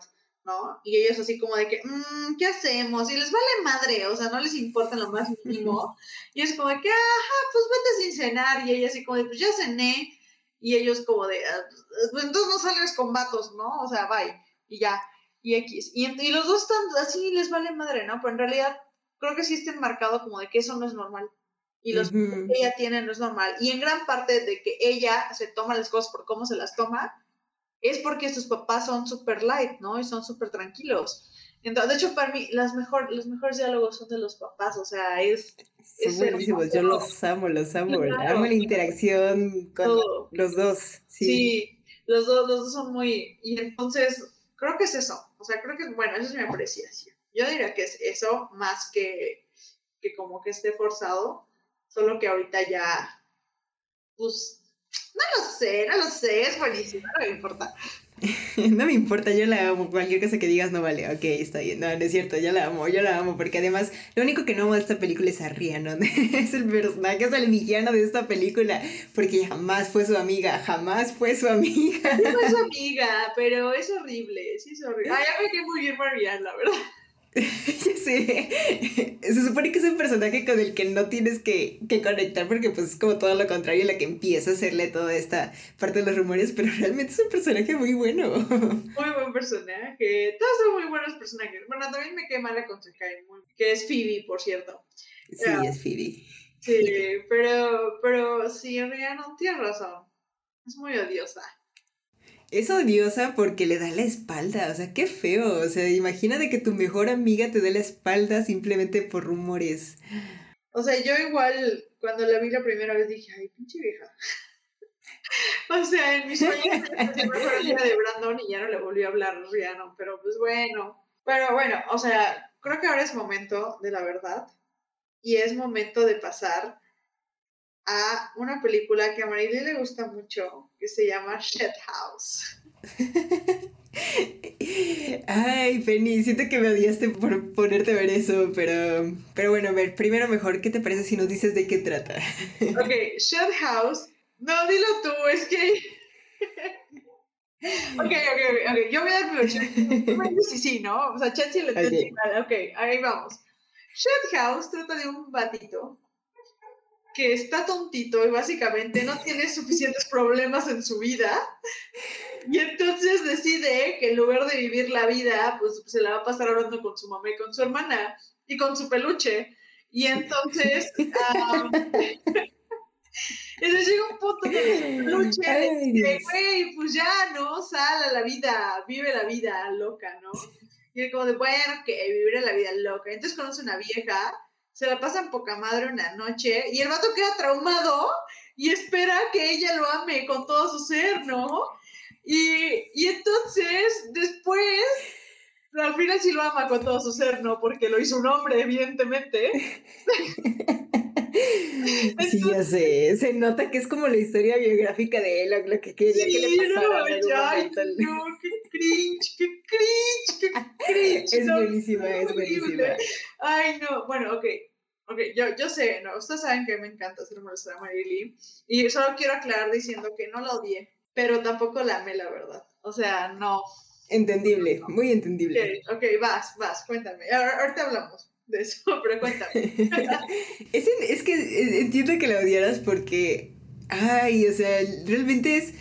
¿no? Y ellos así como de que, "Mm, ¿qué hacemos? Y les vale madre, o sea, no les importa lo más mínimo. Y es como de que, ajá, pues vete sin cenar. Y ella así como de, pues ya cené. Y ellos como de, "Ah, pues entonces no sales con vatos, ¿no? O sea, bye. Y ya, y X. Y los dos están así, les vale madre, ¿no? Pero en realidad creo que sí está enmarcado como de que eso no es normal. Y los Ujú. que ella tiene no es normal. Y en gran parte de que ella se toma las cosas por cómo se las toma, es porque sus papás son súper light, ¿no? Y son súper tranquilos. Entonces, de hecho, para mí, las mejor, los mejores diálogos son de los papás, o sea, es Son Es buenísimos, yo los amo, los amo. Claro. Amo la interacción con todo. los dos. Sí. Sí. los, dos, los dos son muy... Y entonces, creo que es eso. O sea, creo que, bueno, esa es mi apreciación. Yo diría que es eso más que, que como que esté forzado, solo que ahorita ya, pues, no lo sé, no lo sé, es buenísimo, no me importa. No me importa, yo la amo. Cualquier cosa que digas no vale. Ok, está bien. No, no es cierto, yo la amo, yo la amo. Porque además, lo único que no amo de esta película es a Ria, ¿no? Es el personaje, es el villano de esta película. Porque jamás fue su amiga, jamás fue su amiga. No es su amiga, pero es horrible, sí es horrible. Ay, ya me quedé muy bien la verdad. sé. Se supone que es un personaje con el que no tienes que, que, conectar porque pues es como todo lo contrario la que empieza a hacerle toda esta parte de los rumores, pero realmente es un personaje muy bueno. Muy buen personaje. Todos son muy buenos personajes. Bueno, también me quema la con que es Phoebe, por cierto. Sí, es Phoebe. Sí, pero, pero sí, no tienes razón. Es muy odiosa. Es odiosa porque le da la espalda, o sea, qué feo. O sea, imagínate que tu mejor amiga te dé la espalda simplemente por rumores. O sea, yo igual, cuando la vi la primera vez dije, ay, pinche vieja. o sea, en mis sueños fue el de Brandon y ya no le volví a hablar Rihanna, pero pues bueno. Pero bueno, o sea, creo que ahora es momento de la verdad y es momento de pasar a una película que a Marily le gusta mucho, que se llama Shed House. Ay, Penny, siento que me odiaste por ponerte a ver eso, pero, pero bueno, a ver, primero mejor, ¿qué te parece si nos dices de qué trata? ok, Shed House. No, dilo tú, es que... ok, ok, ok, yo voy a dar mi sí, sí, ¿no? O sea, Chachi le okay. ok, ahí vamos. Shed House trata de un batito que está tontito y básicamente no tiene suficientes problemas en su vida. Y entonces decide que en lugar de vivir la vida, pues se la va a pasar hablando con su mamá y con su hermana y con su peluche. Y entonces, entonces llega un punto que su peluche dice, güey, pues ya, ¿no? Sal a la vida, vive la vida loca, ¿no? Y es como de, bueno, que vivir la vida loca. Entonces conoce una vieja, se la pasa en poca madre una noche y el vato queda traumado y espera que ella lo ame con todo su ser, ¿no? Y, y entonces, después, al final sí lo ama con todo su ser, ¿no? Porque lo hizo un hombre, evidentemente. sí, ya sé. Se nota que es como la historia biográfica de él, lo, que quería que le pasara no, No, qué cringe, qué cringe, qué cringe. Es buenísima, es buenísima. Ay, no, bueno, ok. Ok, yo, yo sé, no, ustedes saben que me encanta hacer molestar a Marilyn. Y solo quiero aclarar diciendo que no la odié, pero tampoco la amé, la verdad. O sea, no. Entendible, muy entendible. Ok, vas, vas, cuéntame. Ahorita hablamos de eso, pero cuéntame. es, es que eh, entiendo que la odiaras porque, ay, o sea, realmente es...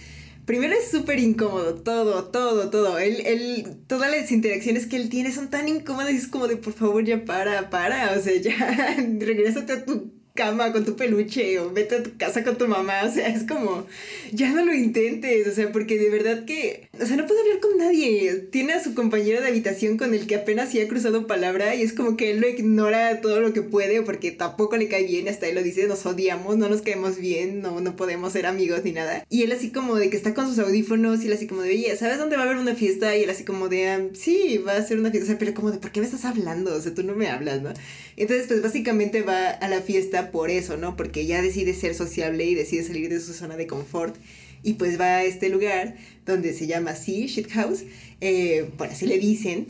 Primero es súper incómodo, todo, todo, todo. Él, él, todas las interacciones que él tiene son tan incómodas es como de, por favor, ya para, para. O sea, ya, regrésate a tu cama con tu peluche o vete a tu casa con tu mamá, o sea, es como, ya no lo intentes, o sea, porque de verdad que, o sea, no puede hablar con nadie, tiene a su compañero de habitación con el que apenas sí ha cruzado palabra y es como que él lo ignora todo lo que puede porque tampoco le cae bien, hasta él lo dice, nos odiamos, no nos caemos bien, no, no podemos ser amigos ni nada. Y él así como de que está con sus audífonos y él así como de, oye, ¿sabes dónde va a haber una fiesta? Y él así como de, ah, sí, va a ser una fiesta, o sea, pero como de, ¿por qué me estás hablando? O sea, tú no me hablas, ¿no? Entonces, pues básicamente va a la fiesta por eso, ¿no? Porque ya decide ser sociable y decide salir de su zona de confort. Y pues va a este lugar donde se llama así, Shit House. Eh, bueno, así le dicen.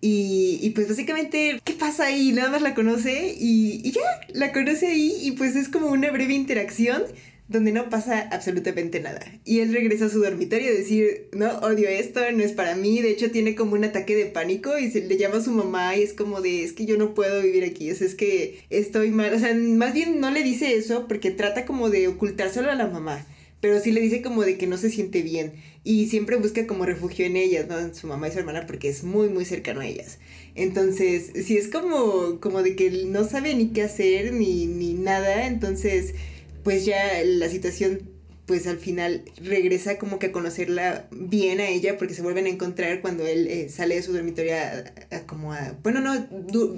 Y, y, pues básicamente, ¿qué pasa ahí? Nada más la conoce y, y ya, la conoce ahí y pues es como una breve interacción donde no pasa absolutamente nada. Y él regresa a su dormitorio a decir, no, odio esto, no es para mí. De hecho, tiene como un ataque de pánico y se le llama a su mamá y es como de, es que yo no puedo vivir aquí, es, es que estoy mal. O sea, más bien no le dice eso porque trata como de ocultárselo a la mamá. Pero sí le dice como de que no se siente bien. Y siempre busca como refugio en ellas, ¿no? Su mamá y su hermana, porque es muy, muy cercano a ellas. Entonces, sí es como, como de que no sabe ni qué hacer ni, ni nada. Entonces pues ya la situación pues al final regresa como que a conocerla bien a ella porque se vuelven a encontrar cuando él eh, sale de su dormitorio a, como a... Bueno, no,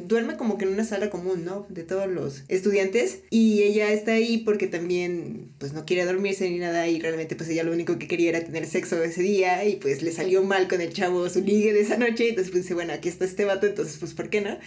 duerme como que en una sala común, ¿no? De todos los estudiantes y ella está ahí porque también pues no quiere dormirse ni nada y realmente pues ella lo único que quería era tener sexo ese día y pues le salió mal con el chavo su ligue de esa noche, entonces pues dice, bueno, aquí está este vato, entonces pues ¿por qué no?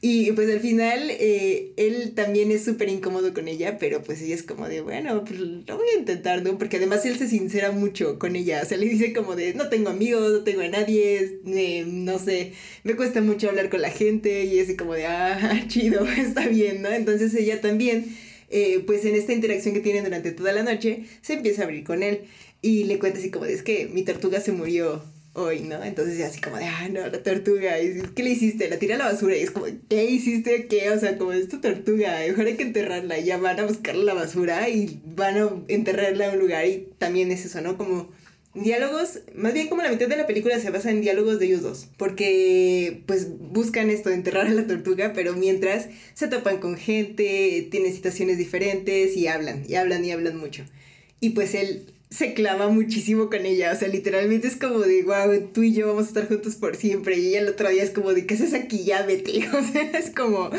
Y pues al final eh, él también es súper incómodo con ella, pero pues ella es como de, bueno, pues lo voy a intentar, ¿no? Porque además él se sincera mucho con ella, o sea, le dice como de, no tengo amigos, no tengo a nadie, eh, no sé, me cuesta mucho hablar con la gente y es como de, ah, chido, está bien, ¿no? Entonces ella también, eh, pues en esta interacción que tienen durante toda la noche, se empieza a abrir con él y le cuenta así como de, es que mi tortuga se murió hoy, ¿no? Entonces así como de, ah, no, la tortuga, ¿qué le hiciste? La tira a la basura y es como, ¿qué hiciste? ¿Qué? O sea, como es tu tortuga, mejor hay que enterrarla. Y ya van a buscar la basura y van a enterrarla en un lugar y también es eso, ¿no? Como diálogos, más bien como la mitad de la película se basa en diálogos de ellos dos, porque pues buscan esto de enterrar a la tortuga, pero mientras se topan con gente, tienen situaciones diferentes y hablan, y hablan y hablan mucho. Y pues él se clava muchísimo con ella, o sea, literalmente es como de, wow, tú y yo vamos a estar juntos por siempre, y ella el otro día es como de, ¿qué haces aquí? Ya vete, o sea, es como,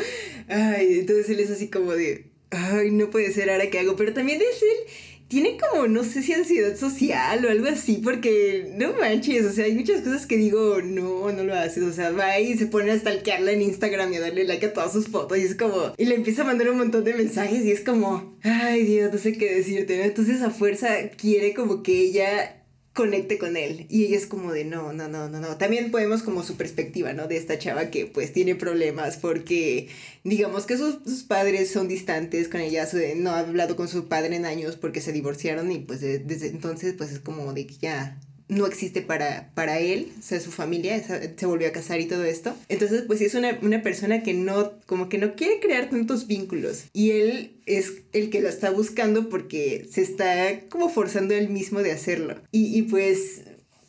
ay, entonces él es así como de, ay, no puede ser, ahora qué hago, pero también es él tiene como, no sé si ansiedad social o algo así, porque no manches, o sea, hay muchas cosas que digo, no, no lo haces, o sea, va y se pone a stalkearla en Instagram y a darle like a todas sus fotos y es como, y le empieza a mandar un montón de mensajes y es como, ay Dios, no sé qué decirte. Entonces a fuerza quiere como que ella conecte con él. Y ella es como de, no, no, no, no, no. También podemos como su perspectiva, ¿no? De esta chava que pues tiene problemas porque digamos que sus, padres son distantes con ella, no ha hablado con su padre en años porque se divorciaron y pues desde entonces pues es como de que ya no existe para, para él, o sea, su familia, se volvió a casar y todo esto. Entonces, pues es una, una persona que no, como que no quiere crear tantos vínculos. Y él es el que lo está buscando porque se está como forzando él mismo de hacerlo. Y, y pues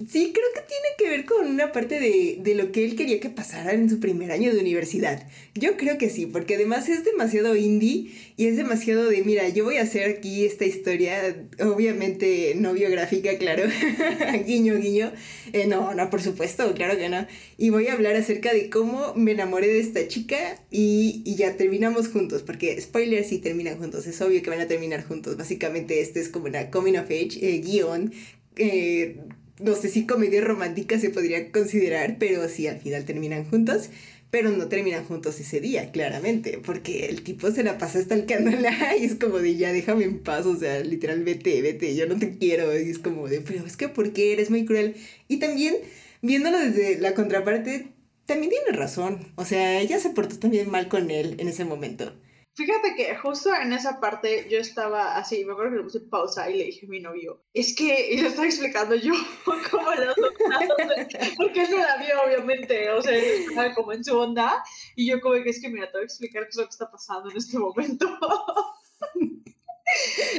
Sí, creo que tiene que ver con una parte de, de, lo que él quería que pasara en su primer año de universidad. Yo creo que sí, porque además es demasiado indie y es demasiado de, mira, yo voy a hacer aquí esta historia, obviamente no biográfica, claro, guiño, guiño. Eh, no, no, por supuesto, claro que no. Y voy a hablar acerca de cómo me enamoré de esta chica y, y ya terminamos juntos, porque spoilers sí terminan juntos, es obvio que van a terminar juntos. Básicamente este es como una coming of age eh, guion. Eh, no sé si comedia romántica se podría considerar, pero sí, al final terminan juntos, pero no terminan juntos ese día, claramente, porque el tipo se la pasa estalcándola y es como de ya déjame en paz, o sea, literal, vete, vete, yo no te quiero, y es como de, pero es que ¿por qué eres muy cruel? Y también, viéndolo desde la contraparte, también tiene razón, o sea, ella se portó también mal con él en ese momento. Fíjate que justo en esa parte yo estaba así, me acuerdo que le puse pausa y le dije a mi novio, es que, y le estaba explicando yo cómo los porque él no la vio obviamente, o sea, estaba como en su onda, y yo como que es que mira, te voy a explicar qué es lo que está pasando en este momento.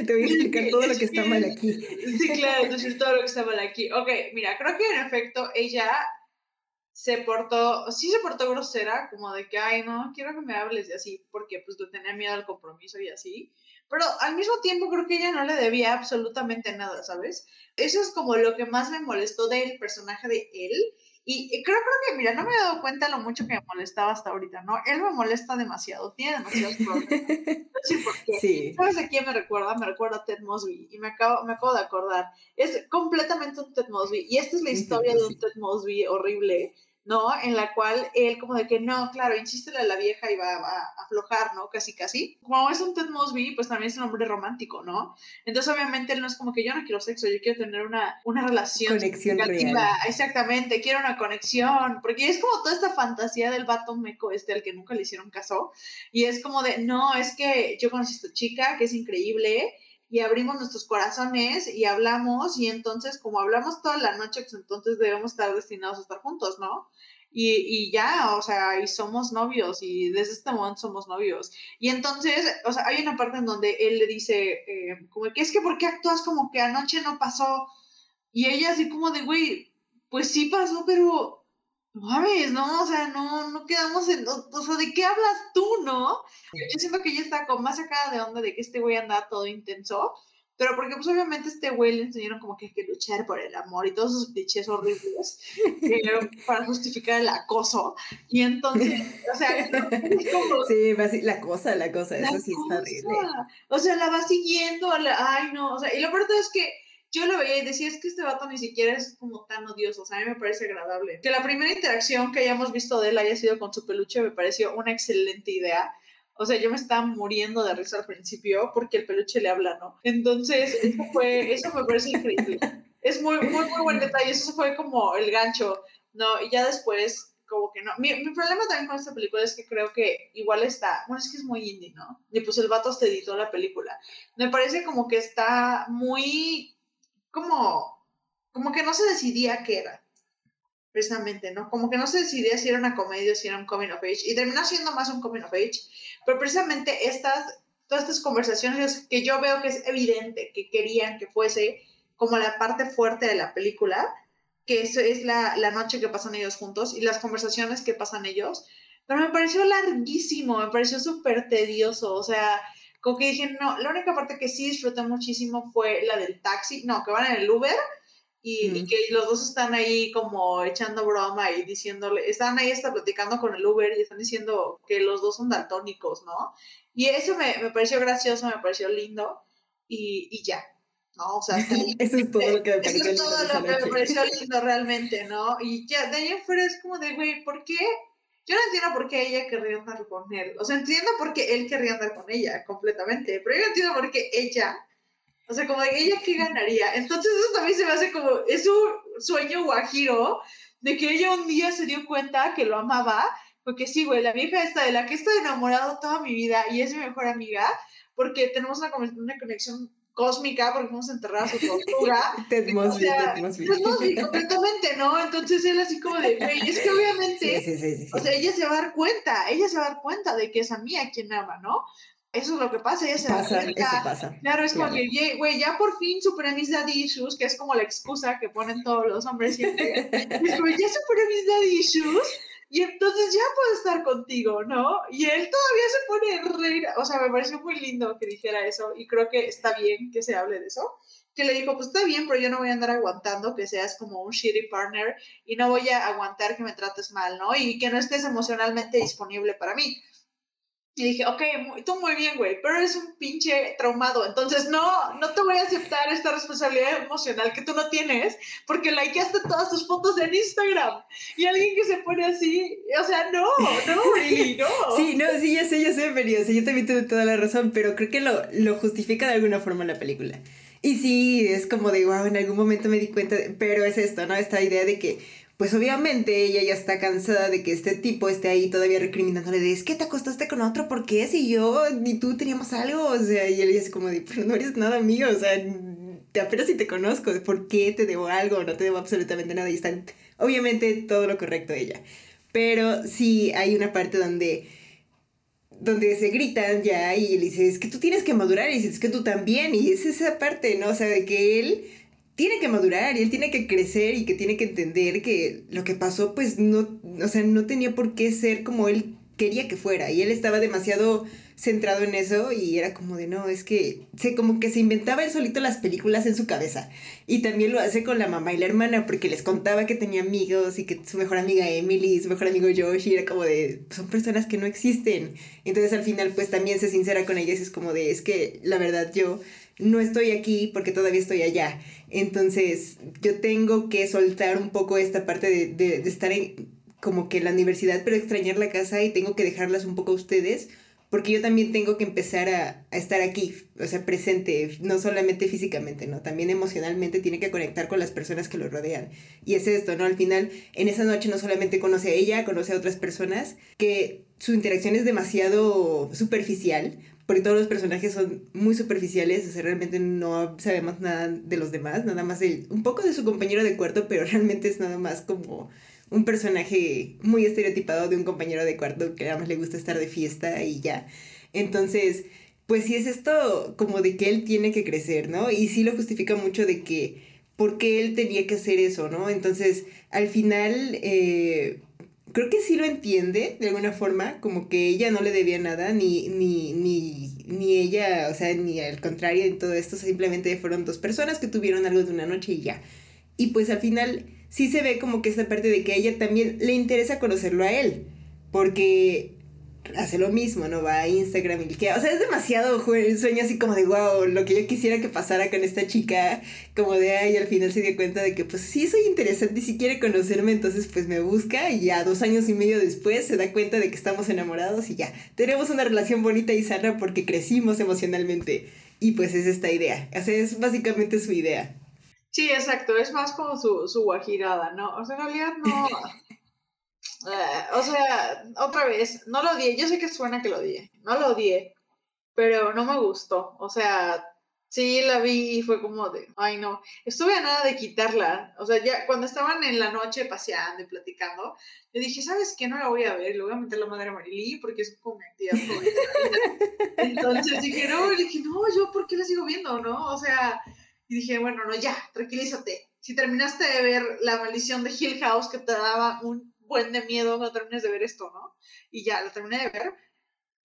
Te voy a explicar todo lo que está mal aquí. Sí, claro, decir todo lo que está mal aquí. Ok, mira, creo que en efecto ella se portó, sí se portó grosera, como de que, ay, no, quiero que me hables y así, porque pues le tenía miedo al compromiso y así. Pero al mismo tiempo creo que ella no le debía absolutamente nada, ¿sabes? Eso es como lo que más me molestó del personaje de él. Y creo, creo que, mira, no me he dado cuenta lo mucho que me molestaba hasta ahorita, ¿no? Él me molesta demasiado, tiene demasiados problemas. No por qué. Sí. ¿Sabes a quién me recuerda? Me recuerda a Ted Mosby. Y me acabo, me acabo de acordar. Es completamente un Ted Mosby. Y esta es la historia de un Ted Mosby horrible ¿no? En la cual él como de que no, claro, insiste a la vieja y va a, aflojar, ¿no? Casi, casi. Como es un Ted Mosby, pues también es un hombre romántico, ¿no? Entonces obviamente él no es como que yo no quiero sexo, yo quiero tener una, una relación. Conexión Exactamente, quiero una conexión, porque es como toda esta fantasía del vato meco este al que nunca le hicieron caso, y es como de, no, es que yo conocí a esta chica que es increíble, y abrimos nuestros corazones y hablamos y entonces como hablamos toda la noche, pues entonces debemos estar destinados a estar juntos, ¿no? Y, y ya, o sea, y somos novios y desde este momento somos novios. Y entonces, o sea, hay una parte en donde él le dice, eh, como que es que, ¿por qué actúas como que anoche no pasó? Y ella así como de, güey, pues sí pasó, pero mames, ¿no? O sea, no, no quedamos en, o, sea, ¿de qué hablas tú, no? Yo siento que ella está con más sacada de onda de que este güey anda todo intenso, pero porque pues obviamente este güey le enseñaron como que hay que luchar por el amor y todos esos clichés horribles eh, para justificar el acoso, y entonces, o sea, es como, Sí, la cosa, la cosa, eso sí está horrible. O sea, la va siguiendo, ay no, o sea, y lo peor es que yo lo veía y decía, es que este vato ni siquiera es como tan odioso, o sea, a mí me parece agradable. Que la primera interacción que hayamos visto de él haya sido con su peluche me pareció una excelente idea. O sea, yo me estaba muriendo de risa al principio porque el peluche le habla, ¿no? Entonces, eso, fue, eso me parece increíble. Es muy, muy, muy buen detalle. Eso fue como el gancho, ¿no? Y ya después, como que no. Mi, mi, problema también con esta película es que creo que igual está. Bueno, es que es muy indie, ¿no? Y pues el vato hasta editó la película. Me parece como que está muy como, como que no se decidía qué era. precisamente, ¿no? Como que no se decidía si era una comedia o si era un coming of age, y terminó siendo más un coming of age, pero precisamente estas, todas estas conversaciones que yo veo que es evidente que querían que fuese como la parte fuerte de la película, que eso es la, la noche que pasan ellos juntos y las conversaciones que pasan ellos, pero me pareció larguísimo, me pareció súper tedioso, o sea, como que dije, no, la única parte que sí disfruté muchísimo fue la del taxi, no, que van en el Uber y, que los dos están ahí como echando broma y diciéndole, están ahí hasta platicando con el Uber y están diciendo que los dos son daltónicos, ¿no? Y eso me, me pareció gracioso, me pareció lindo y, y ya, ¿no? O sea, eso es todo lo que me pareció lindo. Es todo lo que me pareció lindo realmente, ¿no? Y ya, de ahí en fuera es como de, güey, ¿por qué? Yo no entiendo por qué ella querría andar con él. O sea, entiendo por qué él querría andar con ella completamente, pero yo no entiendo por qué ella, o sea, como de ella qué ganaría. Entonces eso también se me hace como, es un sueño guajiro de que ella un día se dio cuenta que lo amaba, porque sí, güey, la vieja esta de la que he estado enamorado toda mi vida y es mi mejor amiga, porque tenemos una, una conexión cósmica porque fuimos a enterrar a su tortuga. Ted Mosby, Ted completamente, ¿no? Entonces él así como de, güey, es que obviamente, sí, sí, sí, o sea, ella se va a dar cuenta, ella se va a dar cuenta de que es a mí a quien ama, ¿no? Eso es lo que pasa, ella se pasa, da cuenta. Eso pasa. Claro, es como que, güey, ya por fin superé mis daddy issues, que es como la excusa que ponen todos los hombres siempre. es como, ya superé mis daddy issues, y entonces ya puedo estar contigo, ¿no? Y él todavía se pone reír, o sea, me pareció muy lindo que dijera eso y creo que está bien que se hable de eso. Que le dijo, pues está bien, pero yo no voy a andar aguantando que seas como un shitty partner y no voy a aguantar que me trates mal, ¿no? Y que no estés emocionalmente disponible para mí. Y dije, ok, tú muy bien, güey, pero eres un pinche traumado. Entonces, no, no te voy a aceptar esta responsabilidad emocional que tú no tienes porque likeaste todas tus fotos en Instagram. Y alguien que se pone así, o sea, no, no, really, no. Sí, no, sí, ya sé, ya sé, pero yo también tuve toda la razón, pero creo que lo, lo justifica de alguna forma la película. Y sí, es como de, wow, en algún momento me di cuenta, pero es esto, ¿no? Esta idea de que pues obviamente ella ya está cansada de que este tipo esté ahí todavía recriminándole de, es que te acostaste con otro, ¿por qué? Si yo ni tú teníamos algo, o sea, y él es como de, pero no eres nada mío, o sea, te apenas si te conozco, ¿por qué te debo algo? No te debo absolutamente nada y están, obviamente, todo lo correcto ella. Pero sí hay una parte donde donde se gritan ya y le dice, es que tú tienes que madurar y dice, es que tú también, y es esa parte, ¿no? O sea, de que él tiene que madurar y él tiene que crecer y que tiene que entender que lo que pasó pues no, o sea, no tenía por qué ser como él quería que fuera y él estaba demasiado centrado en eso y era como de no, es que se como que se inventaba él solito las películas en su cabeza y también lo hace con la mamá y la hermana porque les contaba que tenía amigos y que su mejor amiga Emily, su mejor amigo Josh y era como de son personas que no existen. Entonces al final pues también se sincera con ellas es como de es que la verdad yo no estoy aquí porque todavía estoy allá. Entonces, yo tengo que soltar un poco esta parte de, de, estar en como que la universidad, pero extrañar la casa y tengo que dejarlas un poco a ustedes, porque yo también tengo que empezar a, a, estar aquí, o sea, presente, no solamente físicamente, ¿no? También emocionalmente tiene que conectar con las personas que lo rodean. Y es esto, ¿no? Al final, en esa noche no solamente conoce a ella, conoce a otras personas, que su interacción es demasiado superficial, porque todos los personajes son muy superficiales, o sea, realmente no sabemos nada de los demás, nada más de, un poco de su compañero de cuarto, pero realmente es nada más como un personaje muy estereotipado de un compañero de cuarto que nada más le gusta estar de fiesta y ya. Entonces, pues sí es esto como de que él tiene que crecer, ¿no? Y sí lo justifica mucho de que, ¿por qué él tenía que hacer eso, ¿no? Entonces, al final, eh, creo que sí lo entiende de alguna forma, como que ella no le debía nada, ni, ni, ni, ni ella, o sea, ni al contrario en todo esto, simplemente fueron dos personas que tuvieron algo de una noche y ya. Y pues al final sí se ve como que esta parte de que a ella también le interesa conocerlo a él, porque hace lo mismo, ¿no? Va a Instagram y que, o sea, es demasiado sueño así como de, wow, lo que yo quisiera que pasara con esta chica, como de, ay, al final se dio cuenta de que, pues sí, soy interesante y si quiere conocerme, entonces pues me busca y ya dos años y medio después se da cuenta de que estamos enamorados y ya, tenemos una relación bonita y sana porque crecimos emocionalmente y pues es esta idea, o sea, es básicamente su idea. Sí, exacto, es más como su, su guajirada, ¿no? O sea, en realidad no... Eh, o sea, otra vez, no lo odié. Yo sé que suena que lo odié. No lo odié. Pero no me gustó. O sea, Sí, la vi y fue como de, ay no, estuve a nada de quitarla. O sea, ya cuando estaban en la noche paseando y platicando, yo dije, ¿sabes qué? No la voy a ver, le voy a meter la madre a Marilí porque es como mi actividad. Entonces dije, no, y dije, no, yo, ¿por qué la sigo viendo, no? O sea, y dije, bueno, no, ya, tranquilízate. Si terminaste de ver La maldición de Hill House, que te daba un buen de miedo, no termines de ver esto, ¿no? Y ya, la terminé de ver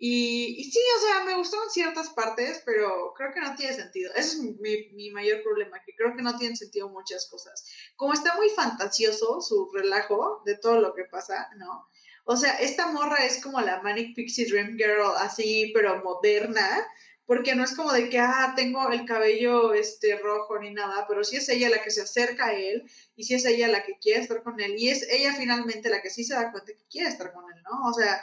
y, y, sí, o sea, me gustaron ciertas partes, pero creo que no tiene sentido. Ese es mi, mi, mayor problema, que creo que no tienen sentido muchas cosas. Como está muy fantasioso su relajo de todo lo que pasa, ¿no? O sea, esta morra es como la Manic Pixie Dream Girl, así, pero moderna, porque no es como de que, ah, tengo el cabello este, rojo ni nada, pero sí es ella la que se acerca a él y sí es ella la que quiere estar con él y es ella finalmente la que sí se da cuenta que quiere estar con él, ¿no? O sea,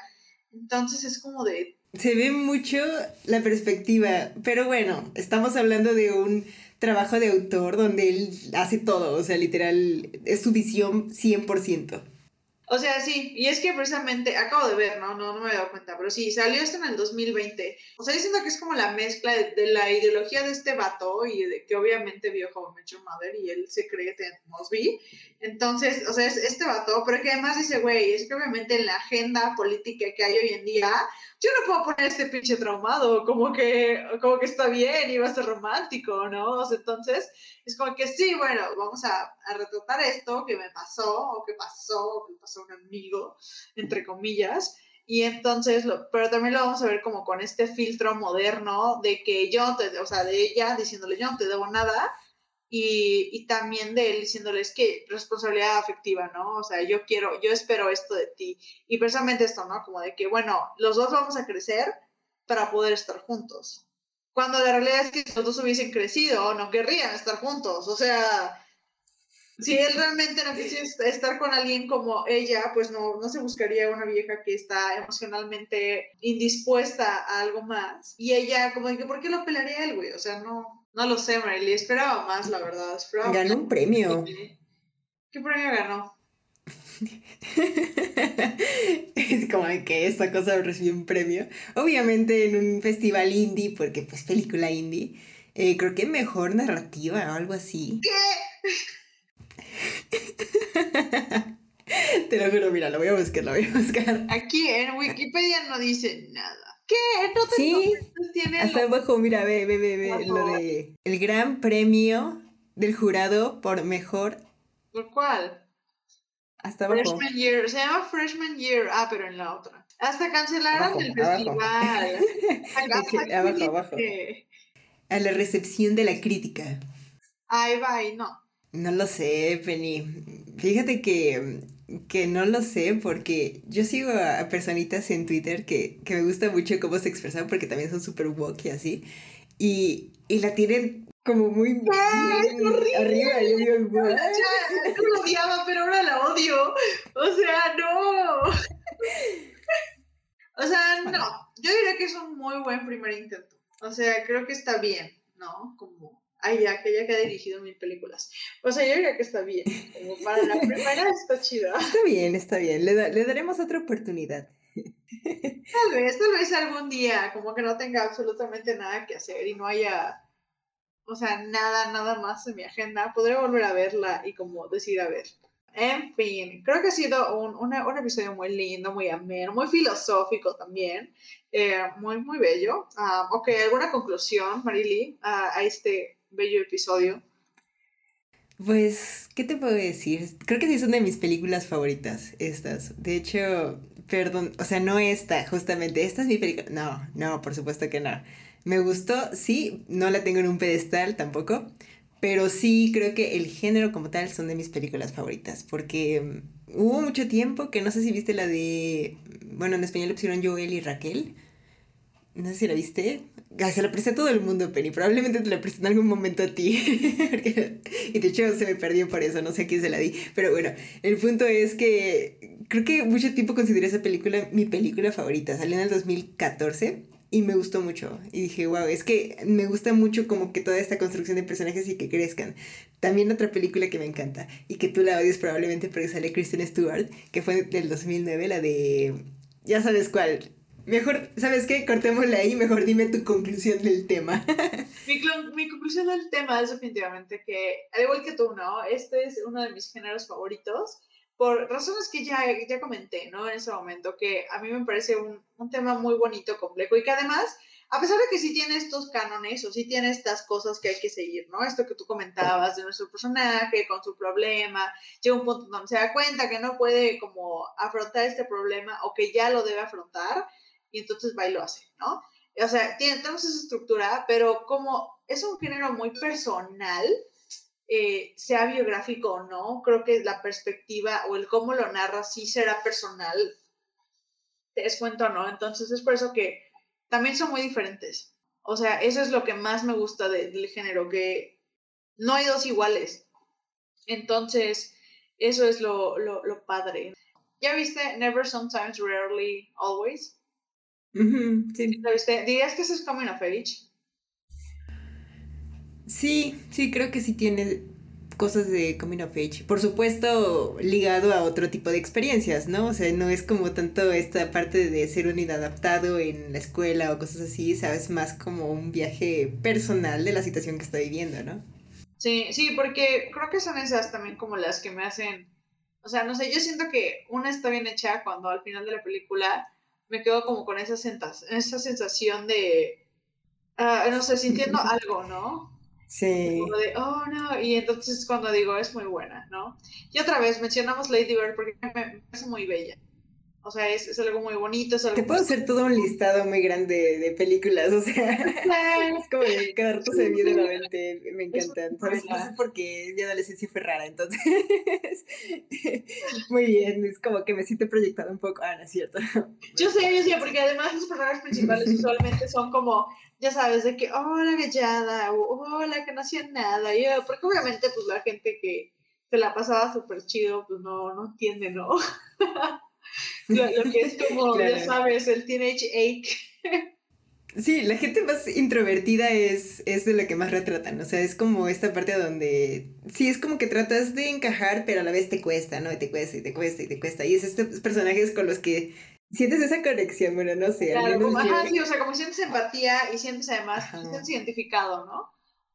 entonces es como de... Se ve mucho la perspectiva, pero bueno, estamos hablando de un trabajo de autor donde él hace todo, o sea, literal, es su visión 100%. O sea, sí, y es que precisamente, acabo de ver, ¿no? No, no me he dado cuenta, pero sí, salió esto en el 2020. O sea, diciendo que es como la mezcla de, la ideología de este vato y de que obviamente vio How Met Mother y él se cree Ted Mosby. Entonces, o sea, es este vato, pero que además dice, güey, es que obviamente en la agenda política que hay hoy en día, yo no puedo poner este pinche traumado, como que, como que está bien y va a ser romántico, ¿no? O sea, entonces, es como que sí, bueno, vamos a, a retratar esto que me pasó, o que pasó, o que pasó a un amigo, entre comillas. Y entonces, lo, pero también lo vamos a ver como con este filtro moderno de que yo, te, o sea, de ella diciéndole yo no te debo nada, y, y, también de él diciéndoles que responsabilidad afectiva, ¿no? O sea, yo quiero, yo espero esto de ti. Y precisamente esto, ¿no? Como de que, bueno, los dos vamos a crecer para poder estar juntos. Cuando la realidad es que si los dos hubiesen crecido, no querrían estar juntos. O sea, si él realmente no quisiera estar con alguien como ella, pues no, no se buscaría una vieja que está emocionalmente indispuesta a algo más. Y ella, como de que, ¿por qué lo pelaría él, güey? O sea, no, no lo sé, Marily. Esperaba más, la verdad. ganó un premio. ¿Qué premio ganó? es como que esta cosa recibió un premio. Obviamente en un festival indie, porque pues película indie. Eh, creo que mejor narrativa o algo así. ¿Qué? Te lo juro, mira, lo voy a buscar, lo voy a buscar. Aquí en Wikipedia no dice nada. ¿Qué? Entonces, sí, tiene hasta abajo, mira, ve, ve, ve, ve, lo de el gran premio del jurado por mejor. ¿Por cuál? Hasta abajo. Freshman Year, se llama Freshman Year, ah, pero en la otra. Hasta cancelaron el festival. abajo, abajo. A la recepción de la crítica. Ahí va, y no. No lo sé, Penny. Fíjate que que no lo sé porque yo sigo a personitas en Twitter que, me gusta mucho cómo se expresan porque también son súper woke y así. Y, la tienen como muy arriba. Yo digo, yo la odiaba, pero ahora la odio. O sea, no. o sea, no. Yo diría que es un muy buen primer intento. O sea, creo que está bien, ¿no? Como ay, ya, que ya que ha dirigido mil películas. O sea, yo diría que está bien. Como para la primera está chido. Está bien, está bien. Le, le daremos otra oportunidad. Tal vez, tal vez algún día, como que no tenga absolutamente nada que hacer y no haya, o sea, nada, nada más en mi agenda, podré volver a verla y como decir a ver. En fin, creo que ha sido un, un episodio muy lindo, muy ameno, muy filosófico también, eh, muy, muy bello. Ah, ok, ¿alguna conclusión, Marily, a este bello episodio. Pues, ¿qué te puedo decir? Creo que sí son de mis películas favoritas, estas. De hecho, perdón, o sea, no esta, justamente, esta es mi película. No, no, por supuesto que no. Me gustó, sí, no la tengo en un pedestal tampoco, pero sí creo que el género como tal son de mis películas favoritas, porque mm, hubo mucho tiempo que no sé si viste la de, bueno, en español le pusieron Joel y Raquel. No sé si la viste. Se la presté a todo el mundo, Penny. Probablemente te la presté en algún momento a ti. y de hecho se me perdió por eso, no sé a quién se la di. Pero bueno, el punto es que creo que mucho tiempo consideré esa película mi película favorita. Salió en el 2014 y me gustó mucho. Y dije, wow, es que me gusta mucho como que toda esta construcción de personajes y que crezcan. También otra película que me encanta y que tú la odias probablemente porque sale Kristen Stewart, que fue del 2009, la de... Ya sabes cuál, Mejor, ¿sabes qué? Cortémosle ahí, mejor dime tu conclusión del tema. mi, mi, conclusión del tema es definitivamente que, al igual que tú, ¿no? Este es uno de mis géneros favoritos, por razones que ya, ya comenté, ¿no? En ese momento, que a mí me parece un, un tema muy bonito, complejo, y que además a pesar de que sí tiene estos cánones o sí tiene estas cosas que hay que seguir, ¿no? Esto que tú comentabas de nuestro personaje con su problema, llega un punto donde se da cuenta que no puede como afrontar este problema o que ya lo debe afrontar y entonces va y lo hace, ¿no? O sea, tiene, tenemos esa estructura, pero como es un género muy personal, eh, sea biográfico o no, creo que la perspectiva o el cómo lo narra sí será personal, te es cuento o no, entonces es por eso que también son muy diferentes. O sea, eso es lo que más me gusta del género, que no hay dos iguales. Entonces, eso es lo, lo, lo padre. ¿Ya viste Never, Sometimes, Rarely, Always? Sí. ¿Dirías que eso es Coming of Age? Sí, sí, creo que sí tiene cosas de coming of age. Por supuesto, ligado a otro tipo de experiencias, ¿no? O sea, no es como tanto esta parte de ser un inadaptado en la escuela o cosas así, sabes, más como un viaje personal de la situación que está viviendo, ¿no? Sí, sí, porque creo que son esas también como las que me hacen, o sea, no sé, yo siento que una está bien hecha cuando al final de la película me quedo como con esa, esa sensación de, uh, no sé, sintiendo algo, ¿no? Sí. Como de, oh no, y entonces cuando digo es muy buena, ¿no? Y otra vez mencionamos Lady Bird porque me parece muy bella. O sea, es, es algo muy bonito. Es algo Te puedo hacer todo un listado muy grande de películas, o sea, es como que cada rato se me viene la mente, me encantan, ¿sabes? No sé porque mi adolescencia fue rara, entonces, muy bien, es como que me siento proyectada un poco, ah, no es cierto. Yo sé, yo sé, porque además los personajes principales usualmente son como ya sabes, de que, oh, la gallada, o oh, la que no hacía nada, yo, porque obviamente, pues, la gente que se la pasaba súper chido, pues, no, no entiende, ¿no? lo, que es como, ya sabes, el teenage ache. Sí, la gente más introvertida es, es de la que más retratan, o sea, es como esta parte donde, sí, es como que tratas de encajar, pero a la vez te cuesta, ¿no? Y te cuesta y te cuesta y te cuesta. Y es estos personajes con los que sientes esa conexión, bueno, no sé. Claro, como, ajá, sí, o sea, como sientes empatía y sientes además, te sientes identificado, ¿no?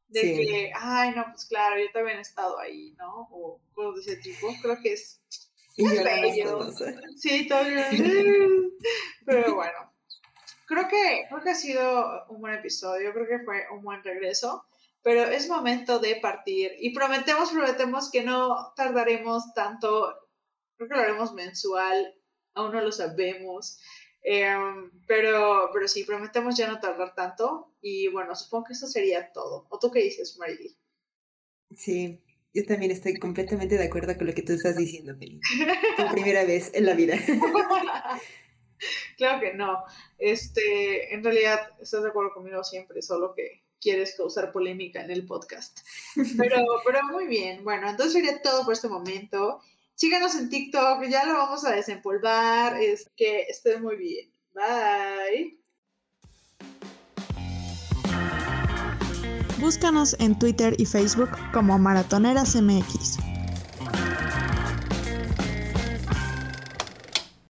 De que, ay, no, pues claro, yo también he estado ahí, ¿no? O cosas de ese tipo, creo que es, y es bello. Sí, todavía. Pero bueno, creo que, creo que ha sido un buen episodio, creo que fue un buen regreso, pero es momento de partir y prometemos, prometemos que no tardaremos tanto, creo que lo haremos mensual aún no lo sabemos. Em, pero, pero sí, prometemos ya no tardar tanto. Y bueno, supongo que eso sería todo. ¿O tú qué dices, Marily? Sí, yo también estoy completamente de acuerdo con lo que tú estás diciendo, Felipe. Por primera vez en la vida. claro que no. Este, en realidad, estás de acuerdo conmigo siempre, solo que quieres causar polémica en el podcast. Pero, pero muy bien. Bueno, entonces sería todo por este momento. Síganos en TikTok, ya lo vamos a desempolvar. Es que estén muy bien. Bye. Búscanos en Twitter y Facebook como Maratoneras MX.